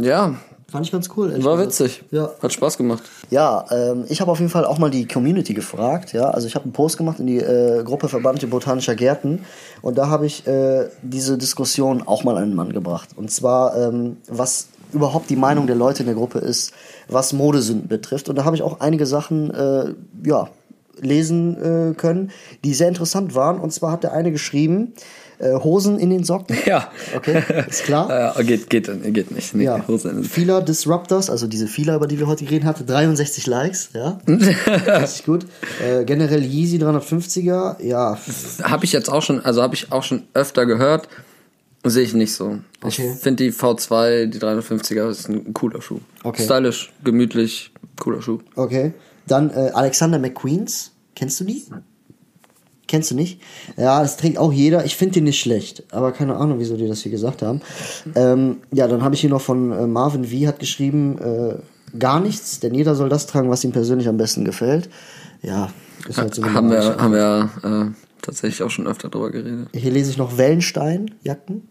ja, Fand ich ganz cool. war witzig. Ja. Hat Spaß gemacht. Ja, ähm, ich habe auf jeden Fall auch mal die Community gefragt. Ja, also ich habe einen Post gemacht in die äh, Gruppe Verbannte Botanischer Gärten und da habe ich äh, diese Diskussion auch mal an den Mann gebracht. Und zwar, ähm, was überhaupt die Meinung der Leute in der Gruppe ist, was Modesünden betrifft. Und da habe ich auch einige Sachen, äh, ja, lesen äh, können, die sehr interessant waren. Und zwar hat der eine geschrieben, äh, Hosen in den Socken. Ja. Okay, ist klar. Äh, geht, geht, geht nicht. Nee, Ja, Hose in- Fila Disruptors, also diese Fila, über die wir heute geredet hatten, 63 Likes, ja. Richtig gut. Äh, generell Yeezy 350er, ja. Habe ich jetzt auch schon, also habe ich auch schon öfter gehört. Sehe ich nicht so. Okay. Ich finde die V2, die 350er, ist ein cooler Schuh. Okay. Stylisch, gemütlich, cooler Schuh. Okay. Dann äh, Alexander McQueens, kennst du die? Kennst du nicht? Ja, das trägt auch jeder. Ich finde die nicht schlecht, aber keine Ahnung, wieso die das hier gesagt haben. Ähm, ja, dann habe ich hier noch von äh, Marvin V. hat geschrieben, äh, gar nichts, denn jeder soll das tragen, was ihm persönlich am besten gefällt. Ja, ist halt so eine Haben wir, haben wir äh, tatsächlich auch schon öfter drüber geredet. Hier lese ich noch Wellenstein-Jacken.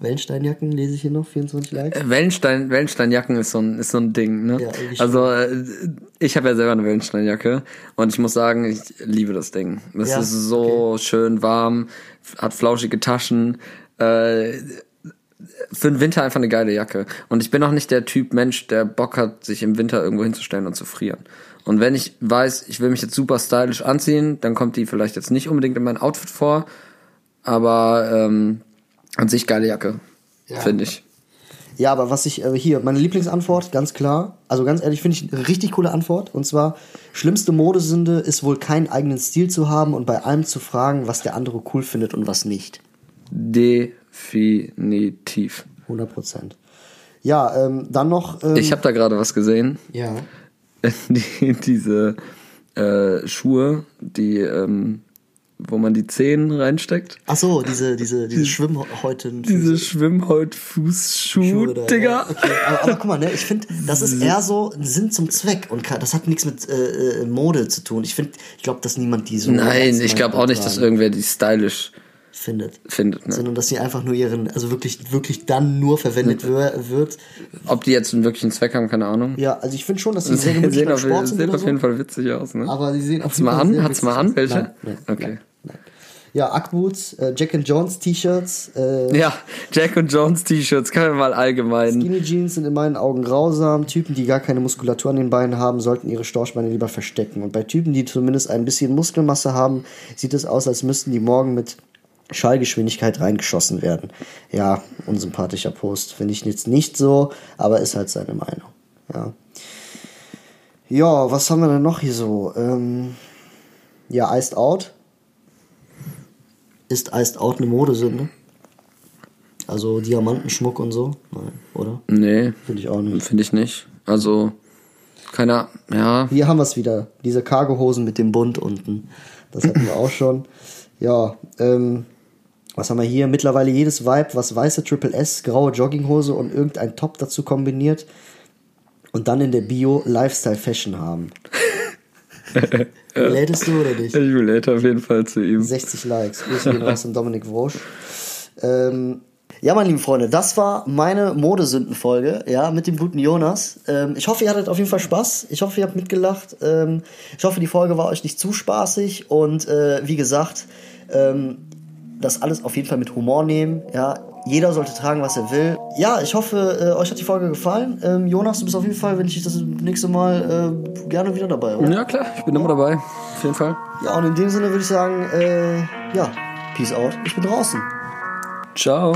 Wellenstein-Jacken lese ich hier noch, 24 Likes. Äh, Wellenstein, Wellensteinjacken ist so ein, ist so ein Ding, ne? Ja, also äh, ich habe ja selber eine Wellensteinjacke und ich muss sagen, ich liebe das Ding. Das Ja, ist so schön warm, hat flauschige Taschen. Äh, für den Winter einfach eine geile Jacke. Und ich bin auch nicht der Typ Mensch, der Bock hat, sich im Winter irgendwo hinzustellen und zu frieren. Und wenn ich weiß, ich will mich jetzt super stylisch anziehen, dann kommt die vielleicht jetzt nicht unbedingt in mein Outfit vor, aber ähm, an sich geile Jacke, Ja. finde ich. Ja, aber was ich äh, hier, meine Lieblingsantwort, ganz klar. Also ganz ehrlich, finde ich eine richtig coole Antwort. Und zwar, schlimmste Modesünde ist wohl keinen eigenen Stil zu haben und bei allem zu fragen, was der andere cool findet und was nicht. Definitiv. 100 Prozent. Ja, ähm, dann noch. Ähm, Ich habe da gerade was gesehen. Ja. Die, diese äh, Schuhe, die, ähm, wo man die Zehen reinsteckt. Ach so, diese, diese, diese Schwimmhäuten. Diese Schwimmhaut-Fußschuhe, da, Digga. ja. Okay, aber, aber guck mal, ne, ich finde, das ist eher so ein Sinn zum Zweck und das hat nichts mit äh, äh, Mode zu tun. Ich finde, ich glaube, dass niemand die so. Nein, ich glaube auch nicht, dass irgendwer die stylisch findet. findet. Ne? Sondern dass sie einfach nur ihren, also wirklich, wirklich dann nur verwendet wür- wird. Ob die jetzt einen wirklichen Zweck haben, keine Ahnung. Ja, also ich finde schon, dass sie sehr gemütlich sehen auf, Sport sind sehen auf so. jeden Fall witzig aus, ne? Aber sie sehen auf Hat's jeden mal Fall an? Hat's mal witzig an, aus. welche? Nein, nein, Okay. Nein. Ja, Ackboots, äh, Jack and Jones T-Shirts, äh, Ja, Jack und Jones T-Shirts, können wir mal allgemein. Skinny Jeans sind in meinen Augen grausam. Typen, die gar keine Muskulatur an den Beinen haben, sollten ihre Storchbeine lieber verstecken. Und bei Typen, die zumindest ein bisschen Muskelmasse haben, sieht es aus, als müssten die morgen mit Schallgeschwindigkeit reingeschossen werden. Ja, unsympathischer Post. Finde ich jetzt nicht so, aber ist halt seine Meinung. Ja. Ja, was haben wir denn noch hier so? Ähm, ja, Iced Out. Ist Iced Out eine Modesünde? Also Diamantenschmuck und so? Nein, oder? Nee, Finde ich auch nicht. finde ich nicht. Also, keiner, ja. Hier haben wir es wieder. Diese Cargohosen mit dem Bund unten. Das hatten wir auch schon. Ja, ähm, was haben wir hier? Mittlerweile jedes Vibe, was weiße Triple S, graue Jogginghose und irgendein Top dazu kombiniert und dann in der Bio Lifestyle Fashion haben. Lädest du oder nicht? Ich relate auf jeden Fall zu ihm. 60 Likes. Grüße gehen raus an Dominik Wosch. Ähm, Ja, meine lieben Freunde, das war meine Modesündenfolge, ja, mit dem guten Jonas. Ähm, ich hoffe, ihr hattet auf jeden Fall Spaß. Ich hoffe, ihr habt mitgelacht. Ähm, ich hoffe, die Folge war euch nicht zu spaßig. Und äh, wie gesagt, ähm, das alles auf jeden Fall mit Humor nehmen. Ja, jeder sollte tragen, was er will. Ja, ich hoffe, äh, euch hat die Folge gefallen. Ähm, Jonas, du bist auf jeden Fall, wenn ich das nächste Mal äh, gerne wieder dabei. Oder? Ja, klar, ich bin immer dabei. Auf jeden Fall. Ja, und in dem Sinne würde ich sagen, äh, ja, Peace out. Ich bin draußen. Ciao.